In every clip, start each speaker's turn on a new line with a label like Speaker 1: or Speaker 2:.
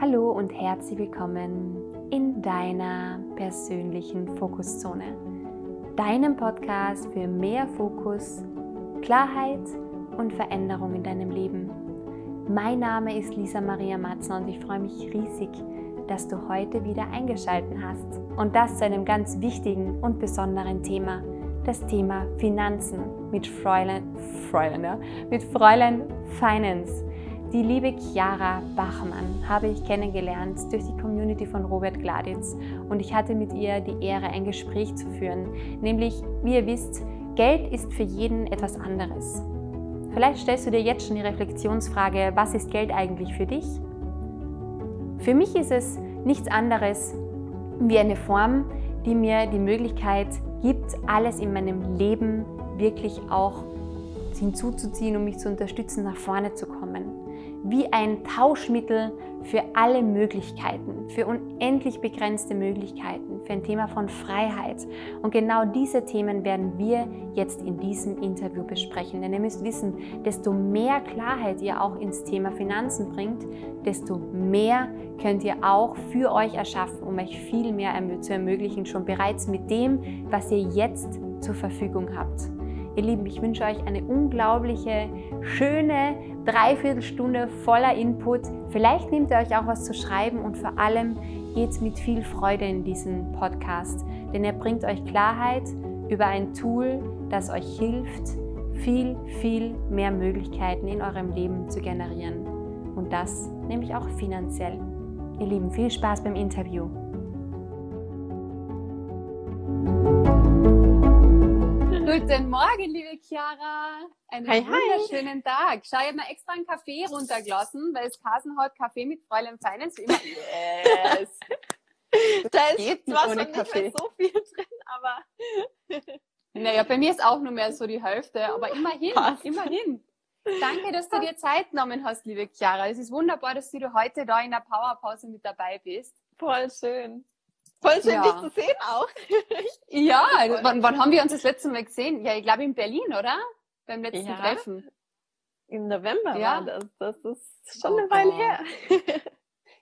Speaker 1: Hallo und herzlich willkommen in deiner persönlichen Fokuszone, deinem Podcast für mehr Fokus, Klarheit und Veränderung in deinem Leben. Mein Name ist Lisa Maria Matzner und ich freue mich riesig, dass du heute wieder eingeschaltet hast und das zu einem ganz wichtigen und besonderen Thema, das Thema Finanzen mit Fräulein, Fräulein, ja, mit Fräulein Finance. Die liebe Chiara Bachmann habe ich kennengelernt durch die Community von Robert Gladitz und ich hatte mit ihr die Ehre, ein Gespräch zu führen. Nämlich, wie ihr wisst, Geld ist für jeden etwas anderes. Vielleicht stellst du dir jetzt schon die Reflexionsfrage, was ist Geld eigentlich für dich? Für mich ist es nichts anderes wie eine Form, die mir die Möglichkeit gibt, alles in meinem Leben wirklich auch hinzuzuziehen, um mich zu unterstützen, nach vorne zu kommen wie ein Tauschmittel für alle Möglichkeiten, für unendlich begrenzte Möglichkeiten, für ein Thema von Freiheit. Und genau diese Themen werden wir jetzt in diesem Interview besprechen. Denn ihr müsst wissen, desto mehr Klarheit ihr auch ins Thema Finanzen bringt, desto mehr könnt ihr auch für euch erschaffen, um euch viel mehr zu ermöglichen, schon bereits mit dem, was ihr jetzt zur Verfügung habt. Ihr Lieben, ich wünsche euch eine unglaubliche, schöne Dreiviertelstunde voller Input. Vielleicht nehmt ihr euch auch was zu schreiben und vor allem geht mit viel Freude in diesen Podcast, denn er bringt euch Klarheit über ein Tool, das euch hilft, viel, viel mehr Möglichkeiten in eurem Leben zu generieren. Und das nämlich auch finanziell. Ihr Lieben, viel Spaß beim Interview. Guten Morgen, liebe Chiara. Einen hi, wunderschönen hi. Tag. Schau, ich habe mir extra einen Kaffee runtergelassen, weil es Kasen hat Kaffee mit Fräulein Finance. Immer. Yes.
Speaker 2: da ist zwar schon nicht mehr so viel drin, aber.
Speaker 1: naja, bei mir ist auch nur mehr so die Hälfte, aber immerhin, Passt. immerhin. Danke, dass du dir Zeit genommen hast, liebe Chiara. Es ist wunderbar, dass du heute da in der Powerpause mit dabei bist.
Speaker 2: Voll schön. Voll schön, ja. dich zu sehen auch.
Speaker 1: ja, wann, wann, haben wir uns das letzte Mal gesehen? Ja, ich glaube in Berlin, oder? Beim letzten ja. Treffen.
Speaker 2: Im November ja. war das. Das ist schon oh, eine Weile her.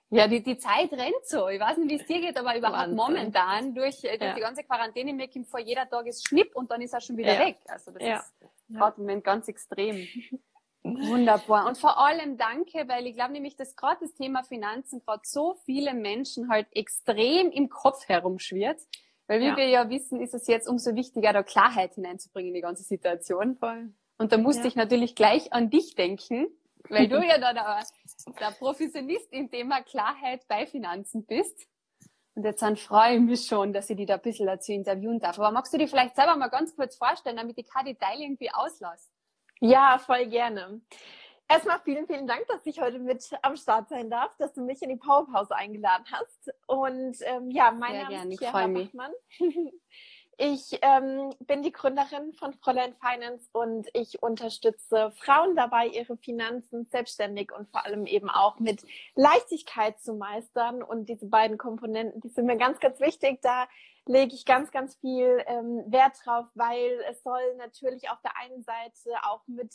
Speaker 1: Ja, die, die Zeit rennt so. Ich weiß nicht, wie es dir geht, aber überhaupt momentan durch, äh, durch ja. die ganze Quarantäne mir kommt vor jeder Tag ist Schnipp und dann ist er schon wieder weg. Also das ist gerade im Moment ganz extrem. Wunderbar. Und vor allem danke, weil ich glaube nämlich, dass gerade das Thema Finanzen gerade so viele Menschen halt extrem im Kopf herumschwirrt. Weil wie ja. wir ja wissen, ist es jetzt umso wichtiger, da Klarheit hineinzubringen in die ganze Situation. Voll. Und da musste ja. ich natürlich gleich an dich denken, weil du ja da der, der Professionist im Thema Klarheit bei Finanzen bist. Und jetzt dann freue ich mich schon, dass ich dich da ein bisschen dazu interviewen darf. Aber magst du dir vielleicht selber mal ganz kurz vorstellen, damit ich kein Detail irgendwie auslasse?
Speaker 2: Ja, voll gerne. Erstmal vielen, vielen Dank, dass ich heute mit am Start sein darf, dass du mich in die Powerpause eingeladen hast. Und ähm, ja, mein Sehr Name gerne. ist Chiara Bachmann. Ich ähm, bin die Gründerin von Fräulein Finance und ich unterstütze Frauen dabei, ihre Finanzen selbstständig und vor allem eben auch mit Leichtigkeit zu meistern. Und diese beiden Komponenten, die sind mir ganz, ganz wichtig. Da lege ich ganz, ganz viel ähm, Wert drauf, weil es soll natürlich auf der einen Seite auch mit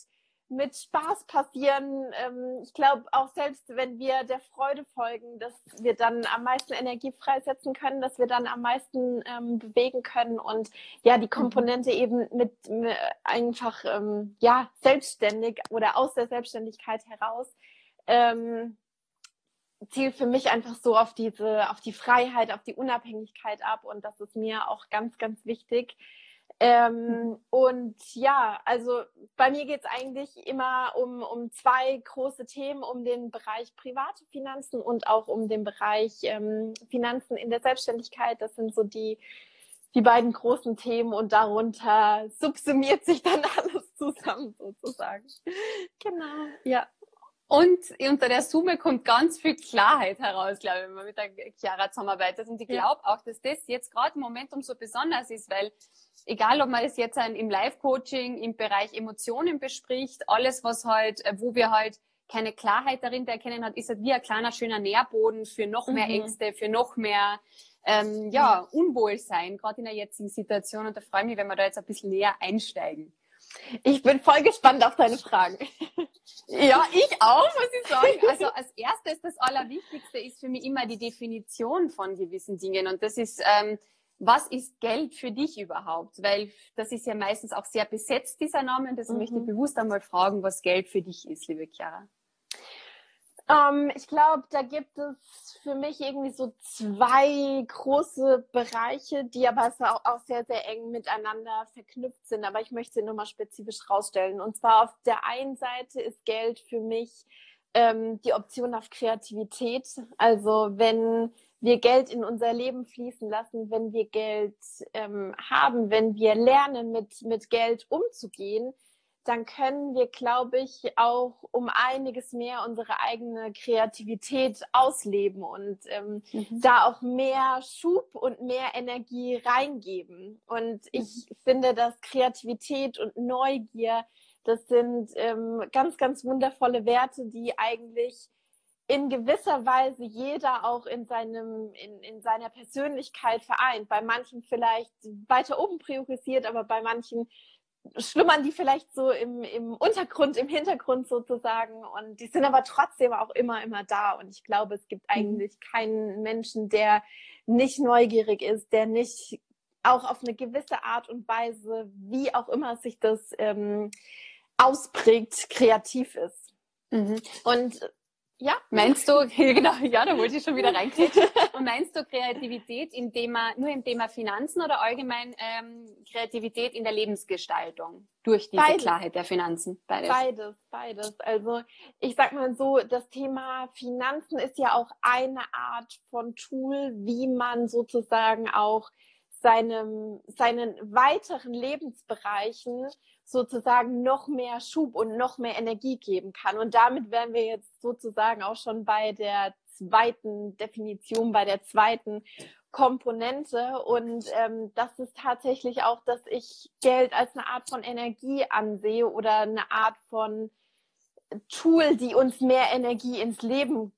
Speaker 2: mit Spaß passieren. Ähm, ich glaube auch selbst, wenn wir der Freude folgen, dass wir dann am meisten Energie freisetzen können, dass wir dann am meisten ähm, bewegen können und ja, die Komponente mhm. eben mit, mit einfach ähm, ja selbstständig oder aus der Selbstständigkeit heraus ähm, zielt für mich einfach so auf diese, auf die Freiheit, auf die Unabhängigkeit ab und das ist mir auch ganz, ganz wichtig. Ähm, mhm. und ja, also bei mir geht es eigentlich immer um, um zwei große Themen, um den Bereich private Finanzen und auch um den Bereich ähm, Finanzen in der Selbstständigkeit. Das sind so die, die beiden großen Themen und darunter subsumiert sich dann alles zusammen sozusagen.
Speaker 1: Genau, ja. Und unter der Summe kommt ganz viel Klarheit heraus, glaube ich, wenn man mit der Chiara zusammenarbeitet. Und ich glaube auch, dass das jetzt gerade im Moment umso besonders ist, weil egal, ob man es jetzt im Live-Coaching im Bereich Emotionen bespricht, alles, was halt, äh, wo wir halt keine Klarheit darin erkennen hat, ist halt wie ein kleiner, schöner Nährboden für noch mehr mhm. Ängste, für noch mehr ähm, ja, Unwohlsein, gerade in der jetzigen Situation. Und da freue ich mich, wenn wir da jetzt ein bisschen näher einsteigen.
Speaker 2: Ich bin voll gespannt auf deine Fragen.
Speaker 1: Ja, ich auch, muss ich sagen. Also als erstes, das Allerwichtigste ist für mich immer die Definition von gewissen Dingen. Und das ist, ähm, was ist Geld für dich überhaupt? Weil das ist ja meistens auch sehr besetzt, dieser Name. Und deswegen mhm. möchte ich bewusst einmal fragen, was Geld für dich ist, liebe Chiara.
Speaker 2: Ähm, ich glaube, da gibt es für mich irgendwie so zwei große Bereiche, die aber auch, sehr, sehr eng miteinander verknüpft sind. Aber ich möchte sie nochmal spezifisch rausstellen. Und zwar auf der einen Seite ist Geld für mich ähm, die Option auf Kreativität. Also wenn wir Geld in unser Leben fließen lassen, wenn wir Geld ähm, haben, wenn wir lernen, mit, mit Geld umzugehen, dann können wir, glaube ich, auch um einiges mehr unsere eigene Kreativität ausleben und ähm, mhm. da auch mehr Schub und mehr Energie reingeben. Und ich mhm. finde, dass Kreativität und Neugier, das sind ähm, ganz, ganz wundervolle Werte, die eigentlich in gewisser Weise jeder auch in seinem in, in seiner Persönlichkeit vereint. Bei manchen vielleicht weiter oben priorisiert, aber bei manchen schlummern die vielleicht so im, im Untergrund, im Hintergrund sozusagen. Und die sind aber trotzdem auch immer, immer da. Und ich glaube, es gibt mhm. eigentlich keinen Menschen, der nicht neugierig ist, der nicht auch auf eine gewisse Art und Weise, wie auch immer sich das ähm, ausprägt, kreativ ist.
Speaker 1: Mhm. Und ja. Meinst du, genau, ja, da wollte ich schon wieder reinkriegen. Und meinst du Kreativität im Thema, nur im Thema Finanzen oder allgemein ähm, Kreativität in der Lebensgestaltung durch diese beides. Klarheit der Finanzen?
Speaker 2: Beides. Beides, beides. Also ich sag mal so, das Thema Finanzen ist ja auch eine Art von Tool, wie man sozusagen auch seinem, seinen weiteren Lebensbereichen sozusagen noch mehr Schub und noch mehr Energie geben kann. Und damit wären wir jetzt sozusagen auch schon bei der zweiten Definition, bei der zweiten Komponente. Und ähm, das ist tatsächlich auch, dass ich Geld als eine Art von Energie ansehe oder eine Art von Tool, die uns mehr Energie ins Leben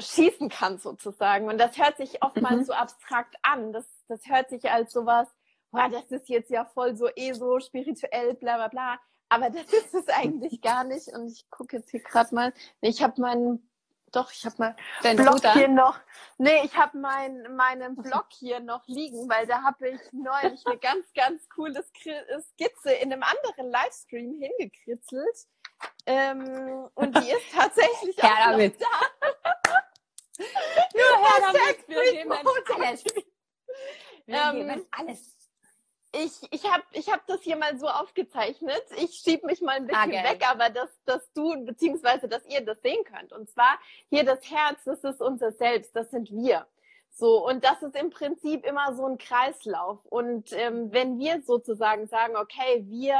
Speaker 2: schießen kann sozusagen. Und das hört sich oftmals mhm. so abstrakt an. Das, das hört sich als sowas, boah, das ist jetzt ja voll so eh so spirituell, bla bla bla. Aber das ist es eigentlich gar nicht. Und ich gucke jetzt hier gerade mal. Ich habe meinen, doch, ich habe mal Dein Blog Bruder? hier noch. Nee, ich habe mein, meinen Blog hier noch liegen, weil da habe ich neulich eine ganz, ganz coole Skizze in einem anderen Livestream hingekritzelt. Ähm, und die ist tatsächlich auch noch da. Nur her damit. Wir nehmen alles. Wir ähm, nehmen alles ich, ich habe ich hab das hier mal so aufgezeichnet. Ich schiebe mich mal ein bisschen ah, weg, aber dass, dass du, beziehungsweise dass ihr das sehen könnt. Und zwar hier das Herz, das ist unser Selbst, das sind wir. So, und das ist im Prinzip immer so ein Kreislauf. Und ähm, wenn wir sozusagen sagen, okay, wir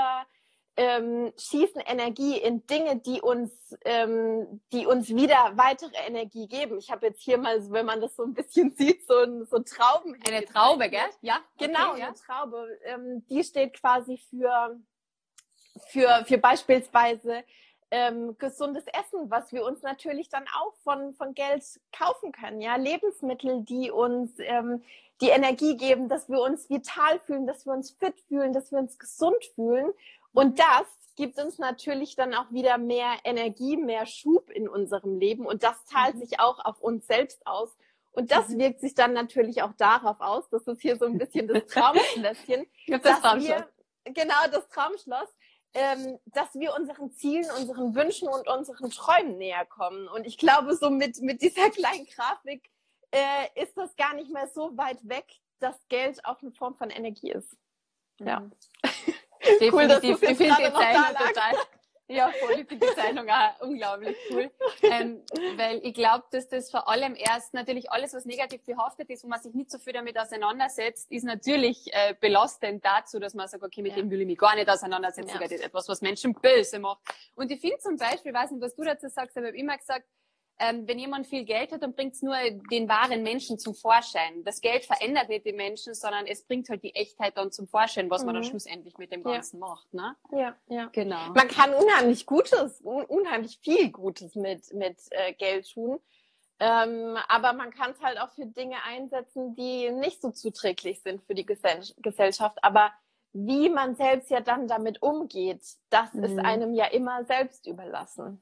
Speaker 2: ähm, schießen Energie in Dinge, die uns, ähm, die uns wieder weitere Energie geben. Ich habe jetzt hier mal, wenn man das so ein bisschen sieht, so ein so Trauben.
Speaker 1: Eine Traube, gell?
Speaker 2: Ja. Genau, okay, eine ja. Traube. Ähm, die steht quasi für für für beispielsweise ähm, gesundes Essen, was wir uns natürlich dann auch von von Geld kaufen können. Ja, Lebensmittel, die uns ähm, die Energie geben, dass wir uns vital fühlen, dass wir uns fit fühlen, dass wir uns gesund fühlen und das gibt uns natürlich dann auch wieder mehr Energie, mehr Schub in unserem Leben. Und das zahlt mhm. sich auch auf uns selbst aus. Und das mhm. wirkt sich dann natürlich auch darauf aus, das ist hier so ein bisschen das Traumschlösschen. das Traumschloss. Wir, genau, das Traumschloss. Ähm, dass wir unseren Zielen, unseren Wünschen und unseren Träumen näher kommen. Und ich glaube, so mit, mit dieser kleinen Grafik äh, ist das gar nicht mehr so weit weg, dass Geld auch eine Form von Energie ist. Ja. Mhm.
Speaker 1: Definitiv. Cool, dass ich finde die Zeichnung total. Ja, voll, ich finde die Zeichnung auch unglaublich cool. Ähm, weil ich glaube, dass das vor allem erst natürlich alles, was negativ behaftet ist, wo man sich nicht so viel damit auseinandersetzt, ist natürlich äh, belastend dazu, dass man sagt, okay, mit ja. dem will ich mich gar nicht auseinandersetzen, ja. das ist etwas, was Menschen böse macht. Und ich finde zum Beispiel, weiß nicht, was du dazu sagst, aber ich habe immer gesagt, ähm, wenn jemand viel Geld hat, dann bringt es nur den wahren Menschen zum Vorschein. Das Geld verändert nicht den Menschen, sondern es bringt halt die Echtheit dann zum Vorschein, was mhm. man dann mhm. schlussendlich mit dem Ganzen ja. macht. Ne?
Speaker 2: Ja, ja. Genau. Man kann unheimlich Gutes, un unheimlich viel Gutes mit, mit äh, Geld tun. Ähm, aber man kann es halt auch für Dinge einsetzen, die nicht so zuträglich sind für die Gesell Gesellschaft. Aber wie man selbst ja dann damit umgeht, das mhm. ist einem ja immer selbst überlassen.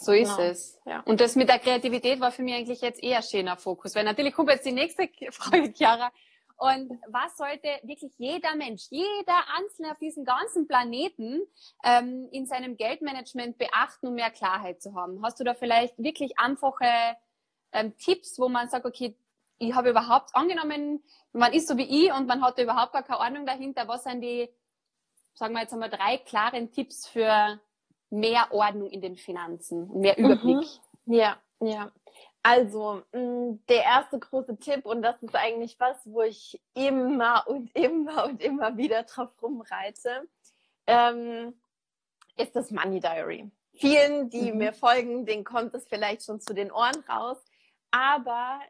Speaker 1: So ist genau. es. Ja. Und das mit der Kreativität war für mich eigentlich jetzt eher schöner Fokus, weil natürlich kommt jetzt die nächste Frage, Chiara. Und was sollte wirklich jeder Mensch, jeder Einzelne auf diesem ganzen Planeten ähm, in seinem Geldmanagement beachten, um mehr Klarheit zu haben? Hast du da vielleicht wirklich einfache ähm, Tipps, wo man sagt, okay, ich habe überhaupt angenommen, man ist so wie ich und man hat überhaupt gar keine Ahnung dahinter, was sind die, sagen wir jetzt einmal, drei klaren Tipps für mehr Ordnung in den Finanzen, mehr Überblick?
Speaker 2: Mhm. Ja, ja. Also, mm, der erste große Tipp, und das ist eigentlich was, wo ich immer und immer und immer wieder drauf rumreite, ähm, ist das Money Diary. Vielen, die mhm. mir folgen, denen kommt es vielleicht schon zu den Ohren raus, aber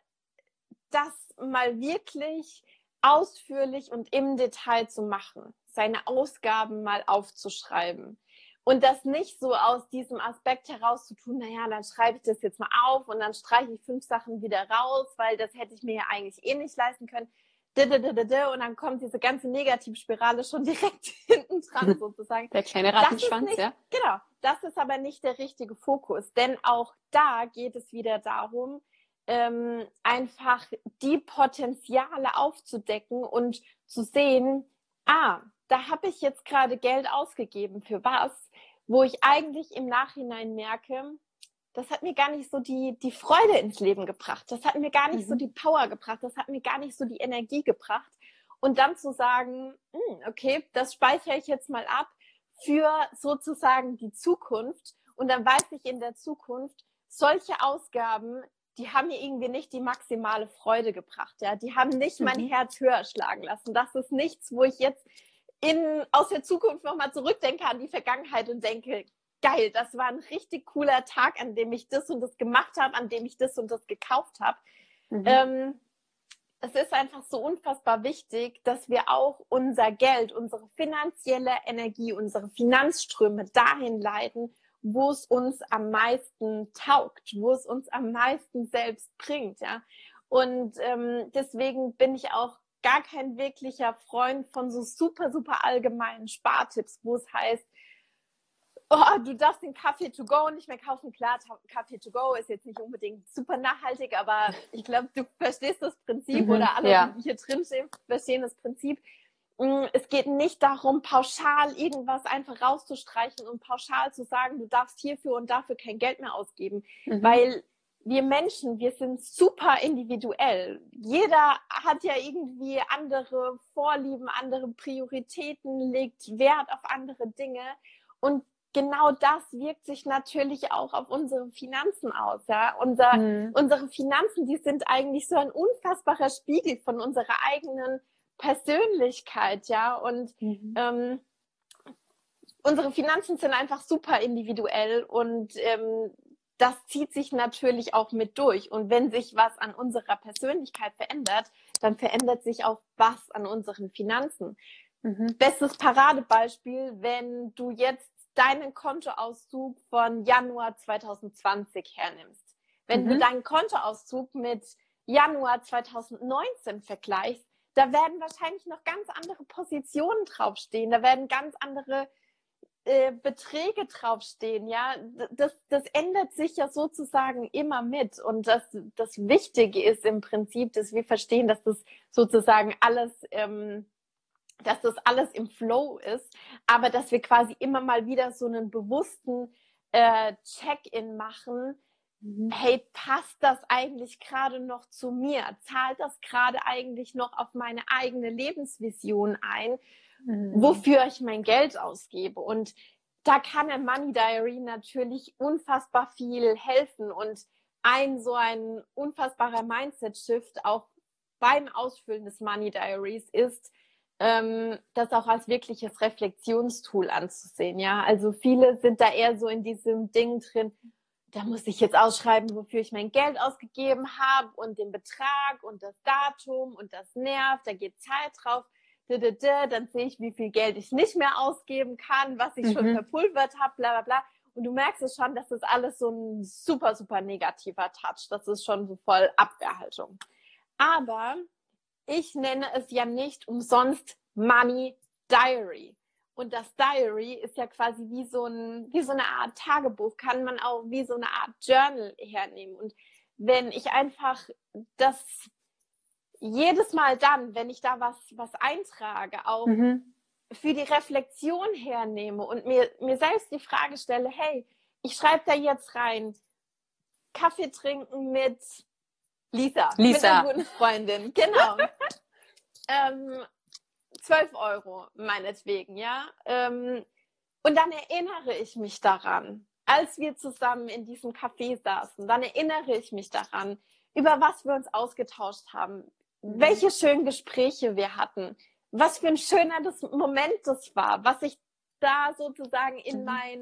Speaker 2: das mal wirklich ausführlich und im Detail zu machen, seine Ausgaben mal aufzuschreiben, und das nicht so aus diesem Aspekt heraus zu tun, naja, dann schreibe ich das jetzt mal auf und dann streiche ich fünf Sachen wieder raus, weil das hätte ich mir ja eigentlich eh nicht leisten können. Und dann kommt diese ganze Negativspirale schon direkt hinten dran sozusagen.
Speaker 1: Der kleine Rattenschwanz,
Speaker 2: nicht,
Speaker 1: ja.
Speaker 2: Genau. Das ist aber nicht der richtige Fokus, denn auch da geht es wieder darum, ähm, einfach die Potenziale aufzudecken und zu sehen, ah, da habe ich jetzt gerade Geld ausgegeben für was, wo ich eigentlich im Nachhinein merke, das hat mir gar nicht so die, die Freude ins Leben gebracht. Das hat mir gar nicht mhm. so die Power gebracht. Das hat mir gar nicht so die Energie gebracht. Und dann zu sagen, hm, okay, das speichere ich jetzt mal ab für sozusagen die Zukunft. Und dann weiß ich in der Zukunft, solche Ausgaben, die haben mir irgendwie nicht die maximale Freude gebracht. Ja, die haben nicht mhm. mein Herz höher schlagen lassen. Das ist nichts, wo ich jetzt in, aus der Zukunft nochmal zurückdenke an die Vergangenheit und denke, geil, das war ein richtig cooler Tag, an dem ich das und das gemacht habe, an dem ich das und das gekauft habe. Mhm. Ähm, es ist einfach so unfassbar wichtig, dass wir auch unser Geld, unsere finanzielle Energie, unsere Finanzströme dahin leiten, wo es uns am meisten taugt, wo es uns am meisten selbst bringt, ja. Und ähm, deswegen bin ich auch gar kein wirklicher Freund von so super, super allgemeinen Spartipps, wo es heißt, oh, du darfst den Kaffee to go nicht mehr kaufen. Klar, Kaffee to go ist jetzt nicht unbedingt super nachhaltig, aber ich glaube, du verstehst das Prinzip mhm, oder alle, ja. die hier drin stehen, verstehen das Prinzip. Mm, es geht nicht darum, pauschal irgendwas einfach rauszustreichen und pauschal zu sagen, du darfst hierfür und dafür kein Geld mehr ausgeben, mhm. weil wir Menschen, wir sind super individuell. Jeder hat ja irgendwie andere Vorlieben, andere Prioritäten, legt Wert auf andere Dinge. Und genau das wirkt sich natürlich auch auf unsere Finanzen aus. Ja? Unser, mhm. Unsere Finanzen, die sind eigentlich so ein unfassbarer Spiegel von unserer eigenen Persönlichkeit. Ja, und mhm. ähm, unsere Finanzen sind einfach super individuell und ähm, das zieht sich natürlich auch mit durch. Und wenn sich was an unserer Persönlichkeit verändert, dann verändert sich auch was an unseren Finanzen. Mhm. Bestes Paradebeispiel, wenn du jetzt deinen Kontoauszug von Januar 2020 hernimmst. Wenn mhm. du deinen Kontoauszug mit Januar 2019 vergleichst, da werden wahrscheinlich noch ganz andere Positionen draufstehen. Da werden ganz andere äh, Beträge draufstehen, ja, das, das ändert sich ja sozusagen immer mit. Und das, das Wichtige ist im Prinzip, dass wir verstehen, dass das sozusagen alles, ähm, dass das alles im Flow ist, aber dass wir quasi immer mal wieder so einen bewussten äh, Check-in machen. Mhm. Hey, passt das eigentlich gerade noch zu mir? Zahlt das gerade eigentlich noch auf meine eigene Lebensvision ein? Mhm. wofür ich mein Geld ausgebe. Und da kann ein Money Diary natürlich unfassbar viel helfen und ein so ein unfassbarer Mindset-Shift auch beim Ausfüllen des Money Diaries ist, ähm, das auch als wirkliches Reflexionstool anzusehen. Ja, also viele sind da eher so in diesem Ding drin. Da muss ich jetzt ausschreiben, wofür ich mein Geld ausgegeben habe und den Betrag und das Datum und das nervt. Da geht Zeit drauf dann sehe ich, wie viel Geld ich nicht mehr ausgeben kann, was ich mhm. schon verpulvert habe, bla bla bla. Und du merkst es schon, das ist alles so ein super, super negativer Touch. Das ist schon so voll Abwehrhaltung. Aber ich nenne es ja nicht umsonst Money Diary. Und das Diary ist ja quasi wie so, ein, wie so eine Art Tagebuch, kann man auch wie so eine Art Journal hernehmen. Und wenn ich einfach das jedes Mal dann, wenn ich da was, was eintrage, auch mhm. für die Reflexion hernehme und mir, mir selbst die Frage stelle, hey, ich schreibe da jetzt rein, Kaffee trinken mit Lisa,
Speaker 1: Lisa.
Speaker 2: mit einer guten Freundin, genau. ähm, 12 Euro, meinetwegen, ja. Ähm, und dann erinnere ich mich daran, als wir zusammen in diesem Café saßen, dann erinnere ich mich daran, über was wir uns ausgetauscht haben. Welche schönen Gespräche wir hatten, was für ein schöner das Moment das war, was ich da sozusagen in mhm. mein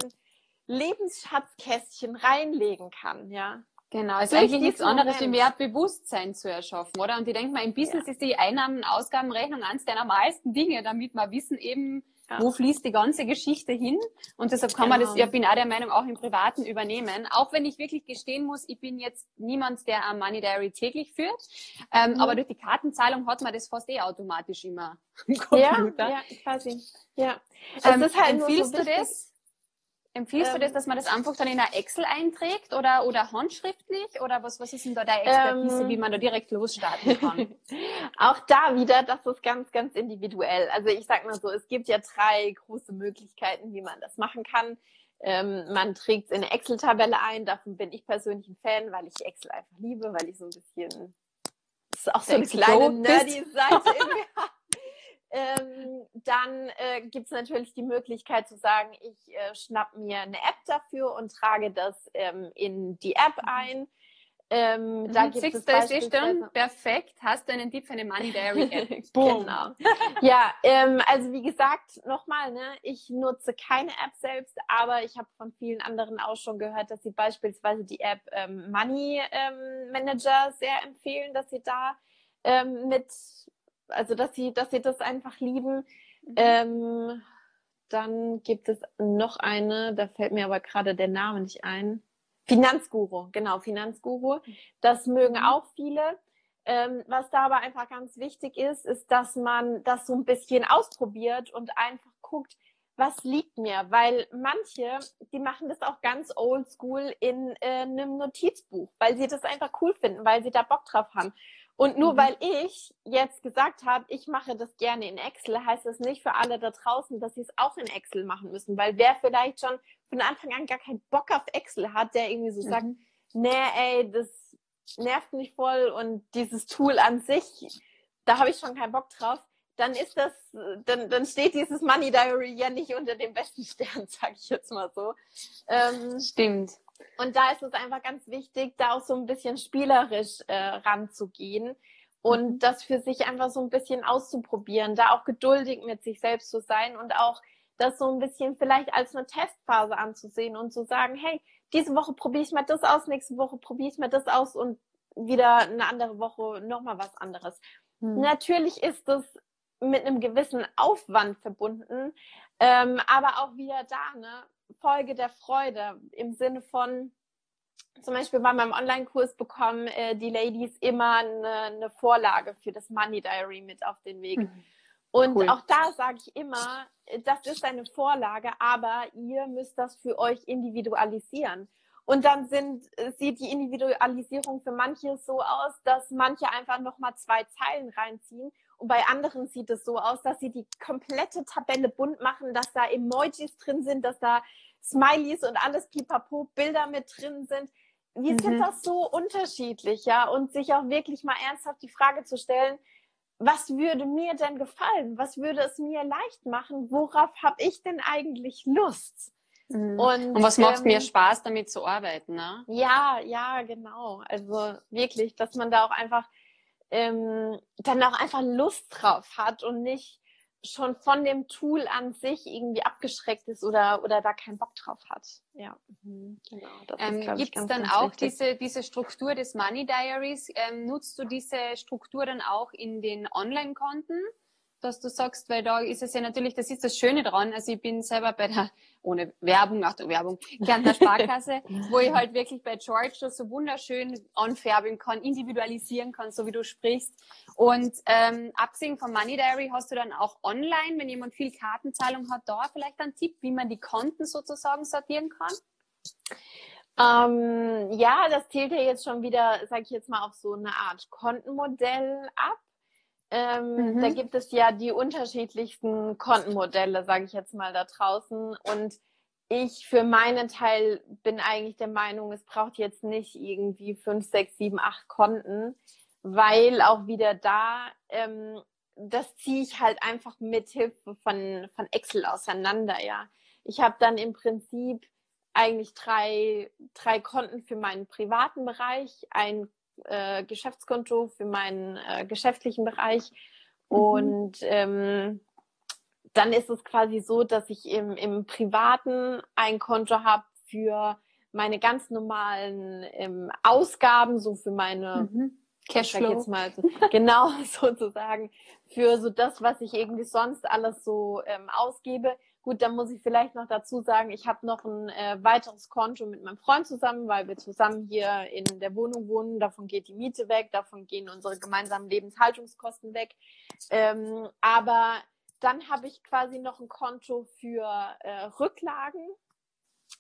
Speaker 2: Lebensschatzkästchen reinlegen kann, ja.
Speaker 1: Genau, es ist eigentlich nichts anderes, wie mehr Bewusstsein zu erschaffen, oder? Und ich denke mal, im Business ja. ist die Einnahmen-Ausgabenrechnung eines der normalsten Dinge, damit wir wissen eben, ja. wo fließt die ganze Geschichte hin. Und deshalb kann genau. man das, genau. ich bin auch der Meinung, auch im Privaten übernehmen. Auch wenn ich wirklich gestehen muss, ich bin jetzt niemand, der am Money Diary täglich führt. Ähm, mhm. Aber durch die Kartenzahlung hat man das fast eh automatisch immer
Speaker 2: im Computer. Ja, ja quasi. Ja.
Speaker 1: Also ähm, das halt empfiehlst so du das? Empfiehlst ähm, du das, dass man das einfach dann in einer Excel einträgt oder, oder handschriftlich? Oder was, was ist denn da deine Expertise, ähm, wie man da direkt losstarten kann?
Speaker 2: auch da wieder, das ist ganz, ganz individuell. Also ich sag mal so, es gibt ja drei große Möglichkeiten, wie man das machen kann. Ähm, man trägt es in eine Excel-Tabelle ein. Davon bin ich persönlich ein Fan, weil ich Excel einfach liebe, weil ich so ein bisschen, das ist auch so eine kleine nerdy Seite in mir ähm, dann äh, gibt es natürlich die Möglichkeit zu sagen, ich äh, schnapp mir eine App dafür und trage das ähm, in die App mhm. ein.
Speaker 1: Ähm, mhm. da gibt es beispielsweise... perfekt. Hast du einen Tipp für eine Money Diary App?
Speaker 2: genau. Ja, ähm, also wie gesagt, nochmal, ne, ich nutze keine App selbst, aber ich habe von vielen anderen auch schon gehört, dass sie beispielsweise die App ähm, Money ähm, Manager sehr empfehlen, dass sie da ähm, mit also dass sie, dass sie das einfach lieben. Mhm. Ähm, dann gibt es noch eine, da fällt mir aber gerade der Name nicht ein. Finanzguru, genau, Finanzguru. Das mögen mhm. auch viele. Ähm, was da aber einfach ganz wichtig ist, ist, dass man das so ein bisschen ausprobiert und einfach guckt, was liegt mir, weil manche, die machen das auch ganz oldschool in äh, einem Notizbuch, weil sie das einfach cool finden, weil sie da Bock drauf haben. Und nur mhm. weil ich jetzt gesagt habe, ich mache das gerne in Excel, heißt das nicht für alle da draußen, dass sie es auch in Excel machen müssen. Weil wer vielleicht schon von Anfang an gar keinen Bock auf Excel hat, der irgendwie so mhm. sagt, nee, ey, das nervt mich voll und dieses Tool an sich, da habe ich schon keinen Bock drauf, dann ist das, dann, dann steht dieses Money Diary ja nicht unter dem besten Stern, sage ich jetzt mal so.
Speaker 1: Ähm, Stimmt.
Speaker 2: Und da ist es einfach ganz wichtig, da auch so ein bisschen spielerisch äh, ranzugehen und mhm. das für sich einfach so ein bisschen auszuprobieren, da auch geduldig mit sich selbst zu sein und auch das so ein bisschen vielleicht als eine Testphase anzusehen und zu sagen, hey, diese Woche probiere ich mal das aus, nächste Woche probiere ich mal das aus und wieder eine andere Woche nochmal was anderes. Mhm. Natürlich ist das mit einem gewissen Aufwand verbunden, ähm, aber auch wieder da, ne? Folge der Freude im Sinne von, zum Beispiel bei meinem Online-Kurs bekommen äh, die Ladies immer eine, eine, Vorlage für das Money Diary mit auf den Weg. Mhm. Und cool. auch da sage ich immer, das ist eine Vorlage, aber ihr müsst das für euch individualisieren. Und dann sind, sieht die Individualisierung für manche so aus, dass manche einfach nochmal zwei Zeilen reinziehen und bei anderen sieht es so aus, dass sie die komplette Tabelle bunt machen, dass da Emojis drin sind, dass da Smileys und alles pipapo Bilder mit drin sind. Wir mhm. sind das so unterschiedlich, ja, und sich auch wirklich mal ernsthaft die Frage zu stellen, was würde mir denn gefallen? Was würde es mir leicht machen? Worauf habe ich denn eigentlich Lust?
Speaker 1: Mhm. Und, und, was macht ähm, mir Spaß, damit zu arbeiten, ne?
Speaker 2: Ja, ja, genau. Also wirklich, dass man da auch einfach ähm, dann auch einfach Lust drauf hat und nicht schon von dem Tool an sich irgendwie abgeschreckt ist oder, oder da keinen Bock drauf hat. Ja,
Speaker 1: mhm. genau. Ähm, Gibt es dann auch diese, diese Struktur des Money Diaries? Ähm, nutzt du diese Struktur dann auch in den Online-Konten? Dass du sagst, weil da ist es ja natürlich, das ist das Schöne dran. Also ich bin selber bei der, ohne Werbung, Achtung, Werbung, Kärntner Sparkasse, wo ich halt wirklich bei George das so wunderschön anfärben kann, individualisieren kann, so wie du sprichst. Und ähm, abgesehen von Money Diary hast du dann auch online, wenn jemand viel Kartenzahlung hat, da vielleicht einen Tipp, wie man die Konten sozusagen sortieren kann?
Speaker 2: Ähm, ja, das zählt ja jetzt schon wieder, sag ich jetzt mal, auf so eine Art Kontenmodell ab. Ähm, mhm. Da gibt es ja die unterschiedlichsten Kontenmodelle, sage ich jetzt mal da draußen. Und ich für meinen Teil bin eigentlich der Meinung, es braucht jetzt nicht irgendwie fünf, sechs, sieben, acht Konten, weil auch wieder da, ähm, das ziehe ich halt einfach mit Hilfe von, von Excel auseinander, ja. Ich habe dann im Prinzip eigentlich drei, drei Konten für meinen privaten Bereich, ein äh, Geschäftskonto für meinen äh, geschäftlichen Bereich. Mhm. Und ähm, dann ist es quasi so, dass ich im, im Privaten ein Konto habe für meine ganz normalen ähm, Ausgaben, so für meine mhm. Cashflow. Jetzt mal genau sozusagen für so das, was ich irgendwie sonst alles so ähm, ausgebe. Gut, dann muss ich vielleicht noch dazu sagen, ich habe noch ein äh, weiteres Konto mit meinem Freund zusammen, weil wir zusammen hier in der Wohnung wohnen. Davon geht die Miete weg, davon gehen unsere gemeinsamen Lebenshaltungskosten weg. Ähm, aber dann habe ich quasi noch ein Konto für äh, Rücklagen,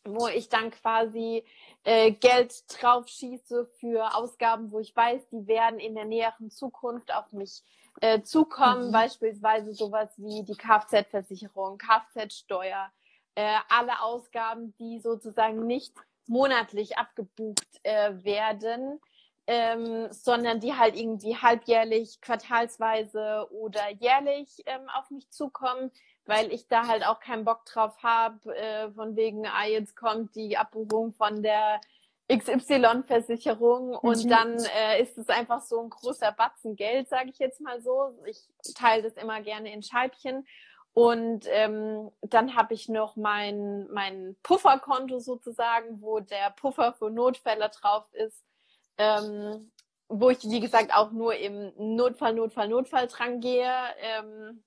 Speaker 2: wo ich dann quasi äh, Geld drauf schieße für Ausgaben, wo ich weiß, die werden in der näheren Zukunft auf mich äh, zukommen, mhm. beispielsweise sowas wie die Kfz-Versicherung, Kfz-Steuer, äh, alle Ausgaben, die sozusagen nicht monatlich abgebucht äh, werden, ähm, sondern die halt irgendwie halbjährlich, quartalsweise oder jährlich ähm, auf mich zukommen, weil ich da halt auch keinen Bock drauf habe, äh, von wegen, ah, jetzt kommt die Abbuchung von der XY-Versicherung und mhm. dann äh, ist es einfach so ein großer Batzen Geld, sage ich jetzt mal so. Ich teile das immer gerne in Scheibchen. Und ähm, dann habe ich noch mein, mein Pufferkonto sozusagen, wo der Puffer für Notfälle drauf ist, ähm, wo ich, wie gesagt, auch nur im Notfall, Notfall, Notfall dran gehe. Ähm,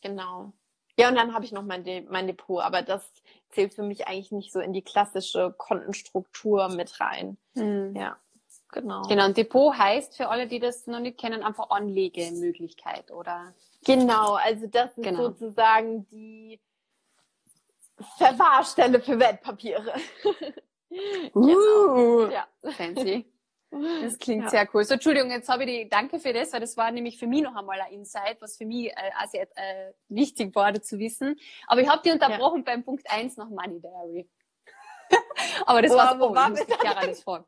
Speaker 2: genau. Ja, und dann habe ich noch mein, De mein Depot, aber das zählt für mich eigentlich nicht so in die klassische Kontenstruktur mit rein. Mhm. Ja,
Speaker 1: genau. Genau, und Depot heißt für alle, die das noch nicht kennen, einfach Anlegemöglichkeit, oder?
Speaker 2: Genau, also das ist genau. sozusagen die Verwahrstelle für Wertpapiere.
Speaker 1: genau. Uh, ja. Fancy. Das klingt ja. sehr cool. So, Entschuldigung, jetzt habe ich die, danke für das, weil das war nämlich für mich noch einmal ein Insight, was für mich äh, also, äh, wichtig war zu wissen. Aber ich habe die unterbrochen ja. beim Punkt 1 nach Money Diary. Aber das war so, war ich Chiara das vor.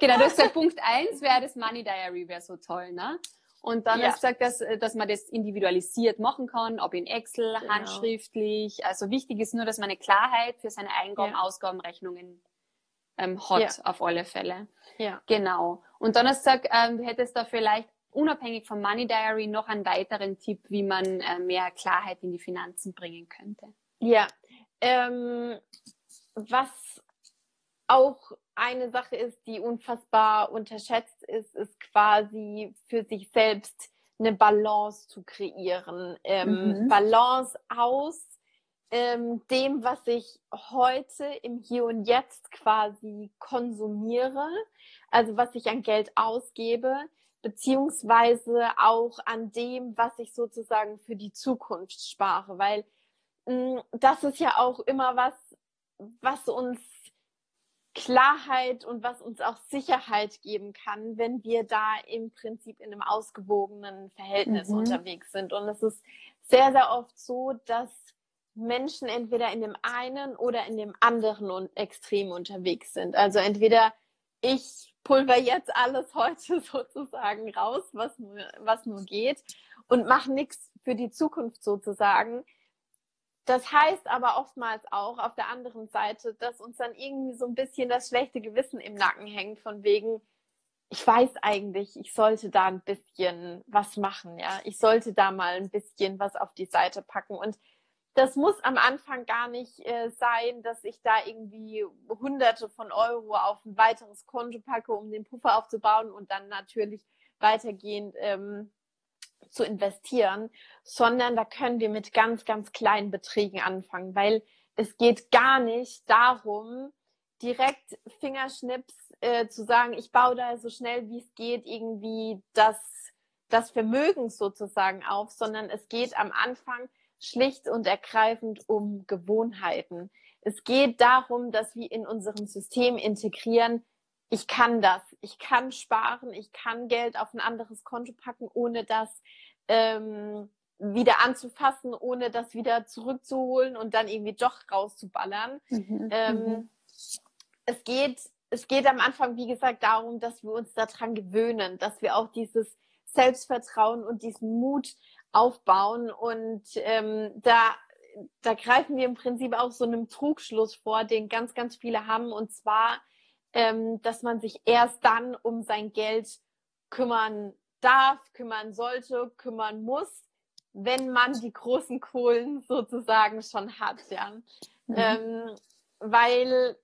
Speaker 1: Genau, du hast gesagt, Punkt 1 wäre das Money Diary, wäre so toll, ne? Und dann ja. hast du gesagt, dass, dass man das individualisiert machen kann, ob in Excel, genau. handschriftlich. Also wichtig ist nur, dass man eine Klarheit für seine Eingaben, ja. Ausgabenrechnungen ähm, hat, ja. auf alle Fälle. Ja. Genau. Und dann hast du gesagt, ähm, du hättest da vielleicht unabhängig vom Money Diary noch einen weiteren Tipp, wie man äh, mehr Klarheit in die Finanzen bringen könnte.
Speaker 2: Ja. Ähm, was auch eine Sache ist, die unfassbar unterschätzt ist, ist quasi für sich selbst eine Balance zu kreieren. Ähm, mhm. Balance aus ähm, dem, was ich heute im Hier und Jetzt quasi konsumiere, also was ich an Geld ausgebe, beziehungsweise auch an dem, was ich sozusagen für die Zukunft spare, weil mh, mm, das ist ja auch immer was, was uns Klarheit und was uns auch Sicherheit geben kann, wenn wir da im Prinzip in einem ausgewogenen Verhältnis mhm. unterwegs sind. Und es ist sehr, sehr oft so, dass Menschen entweder in dem einen oder in dem anderen Extrem unterwegs sind. Also entweder ich pulver jetzt alles heute sozusagen raus, was nur, was nur geht und mache nichts für die Zukunft sozusagen. Das heißt aber oftmals auch auf der anderen Seite, dass uns dann irgendwie so ein bisschen das schlechte Gewissen im Nacken hängt, von wegen, ich weiß eigentlich, ich sollte da ein bisschen was machen, ja. Ich sollte da mal ein bisschen was auf die Seite packen. Und das muss am Anfang gar nicht äh, sein, dass ich da irgendwie hunderte von Euro auf ein weiteres Konto packe, um den Puffer aufzubauen und dann natürlich weitergehend ähm, zu investieren, sondern da können wir mit ganz, ganz kleinen Beträgen anfangen, weil es geht gar nicht darum, direkt Fingerschnips äh, zu sagen, ich baue da so schnell wie es geht irgendwie das, das Vermögen sozusagen auf, sondern es geht am Anfang schlicht und ergreifend um Gewohnheiten. Es geht darum, dass wir in unserem System integrieren, ich kann das, ich kann sparen, ich kann Geld auf ein anderes Konto packen, ohne das ähm, wieder anzufassen, ohne das wieder zurückzuholen und dann irgendwie doch rauszuballern. Mhm. Ähm, mhm. Es geht, es geht am Anfang, wie gesagt, darum, dass wir uns daran gewöhnen, dass wir auch dieses Selbstvertrauen und diesen Mut aufbauen und ähm, da da greifen wir im Prinzip auch so einem Trugschluss vor, den ganz, ganz viele haben, und zwar, ähm, dass man sich erst dann um sein Geld kümmern darf, kümmern sollte, kümmern muss, wenn man die großen Kohlen sozusagen schon hat, ja. Mhm. Ähm, weil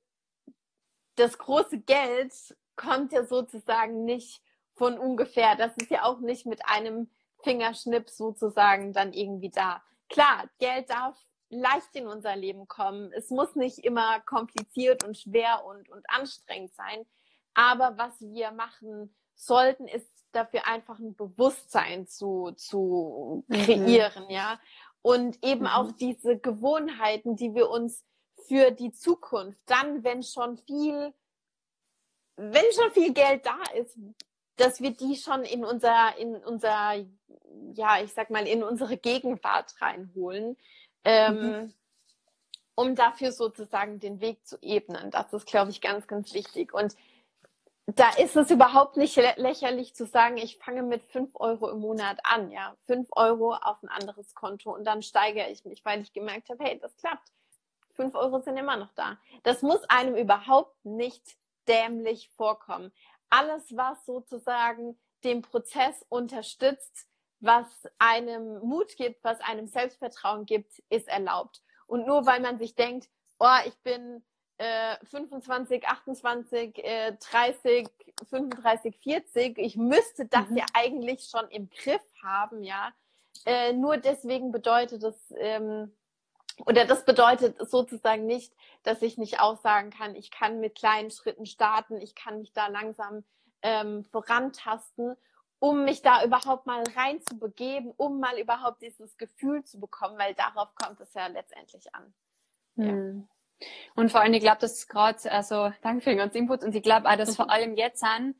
Speaker 2: das große Geld kommt ja sozusagen nicht von ungefähr. Das ist ja auch nicht mit einem Fingerschnipp sozusagen dann irgendwie da. Klar, Geld darf leicht in unser Leben kommen. Es muss nicht immer kompliziert und schwer und, und anstrengend sein. Aber was wir machen sollten, ist dafür einfach ein Bewusstsein zu, zu mhm. kreieren, mhm. ja. Und eben mhm. auch diese Gewohnheiten, die wir uns für die Zukunft, dann, wenn schon viel, wenn schon viel Geld da ist, dass wir die schon in unser, in unser, ja, ich sag mal, in unsere Gegenwart reinholen, ähm, mhm. um dafür sozusagen den Weg zu ebnen. Das ist, glaube ich, ganz, ganz wichtig. Und da ist es überhaupt nicht lächerlich zu sagen, ich fange mit fünf Euro im Monat an, ja, fünf Euro auf ein anderes Konto und dann steigere ich mich, weil ich gemerkt habe, hey, das klappt. Fünf Euro sind immer noch da. Das muss einem überhaupt nicht dämlich vorkommen. Alles, was sozusagen den Prozess unterstützt, was einem Mut gibt, was einem Selbstvertrauen gibt, ist erlaubt. Und nur weil man sich denkt, oh, ich bin äh, 25, 28, äh, 30, 35, 40, ich müsste das mhm. ja eigentlich schon im Griff haben, ja. Äh, nur deswegen bedeutet es, ähm, oder das bedeutet sozusagen nicht, dass ich nicht aussagen kann, ich kann mit kleinen Schritten starten, ich kann mich da langsam ähm, vorantasten, um mich da überhaupt mal rein zu begeben, um mal überhaupt dieses Gefühl zu bekommen, weil darauf kommt es ja letztendlich an.
Speaker 1: Ja. Hm. Und vor allem, ich glaube, dass gerade, also danke für den ganzen Input und ich glaube auch, dass vor allem jetzt an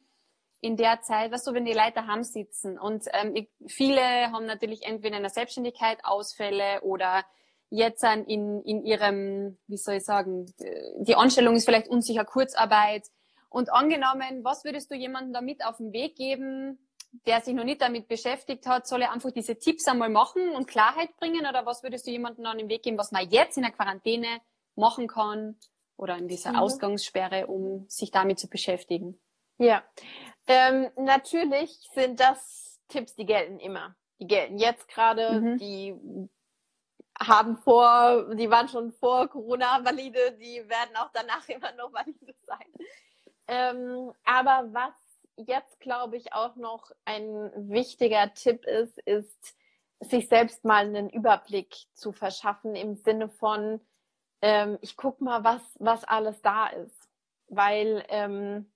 Speaker 1: in der Zeit, weißt du, wenn die Leute haben sitzen und ähm, ich, viele haben natürlich entweder in der Selbstständigkeit Ausfälle oder jetzt in, in ihrem, wie soll ich sagen, die Anstellung ist vielleicht unsicher, Kurzarbeit. Und angenommen, was würdest du jemandem damit auf den Weg geben, der sich noch nicht damit beschäftigt hat, soll er einfach diese Tipps einmal machen und Klarheit bringen? Oder was würdest du jemandem an den Weg geben, was man jetzt in der Quarantäne machen kann oder in dieser mhm. Ausgangssperre, um sich damit zu beschäftigen?
Speaker 2: Ja, ähm, natürlich sind das Tipps, die gelten immer. Die gelten jetzt gerade, mhm. die haben vor, die waren schon vor Corona valide, die werden auch danach immer noch valide sein. Ähm, aber was jetzt, glaube ich, auch noch ein wichtiger Tipp ist, ist, sich selbst mal einen Überblick zu verschaffen im Sinne von, ähm, ich gucke mal, was, was alles da ist. Weil ähm,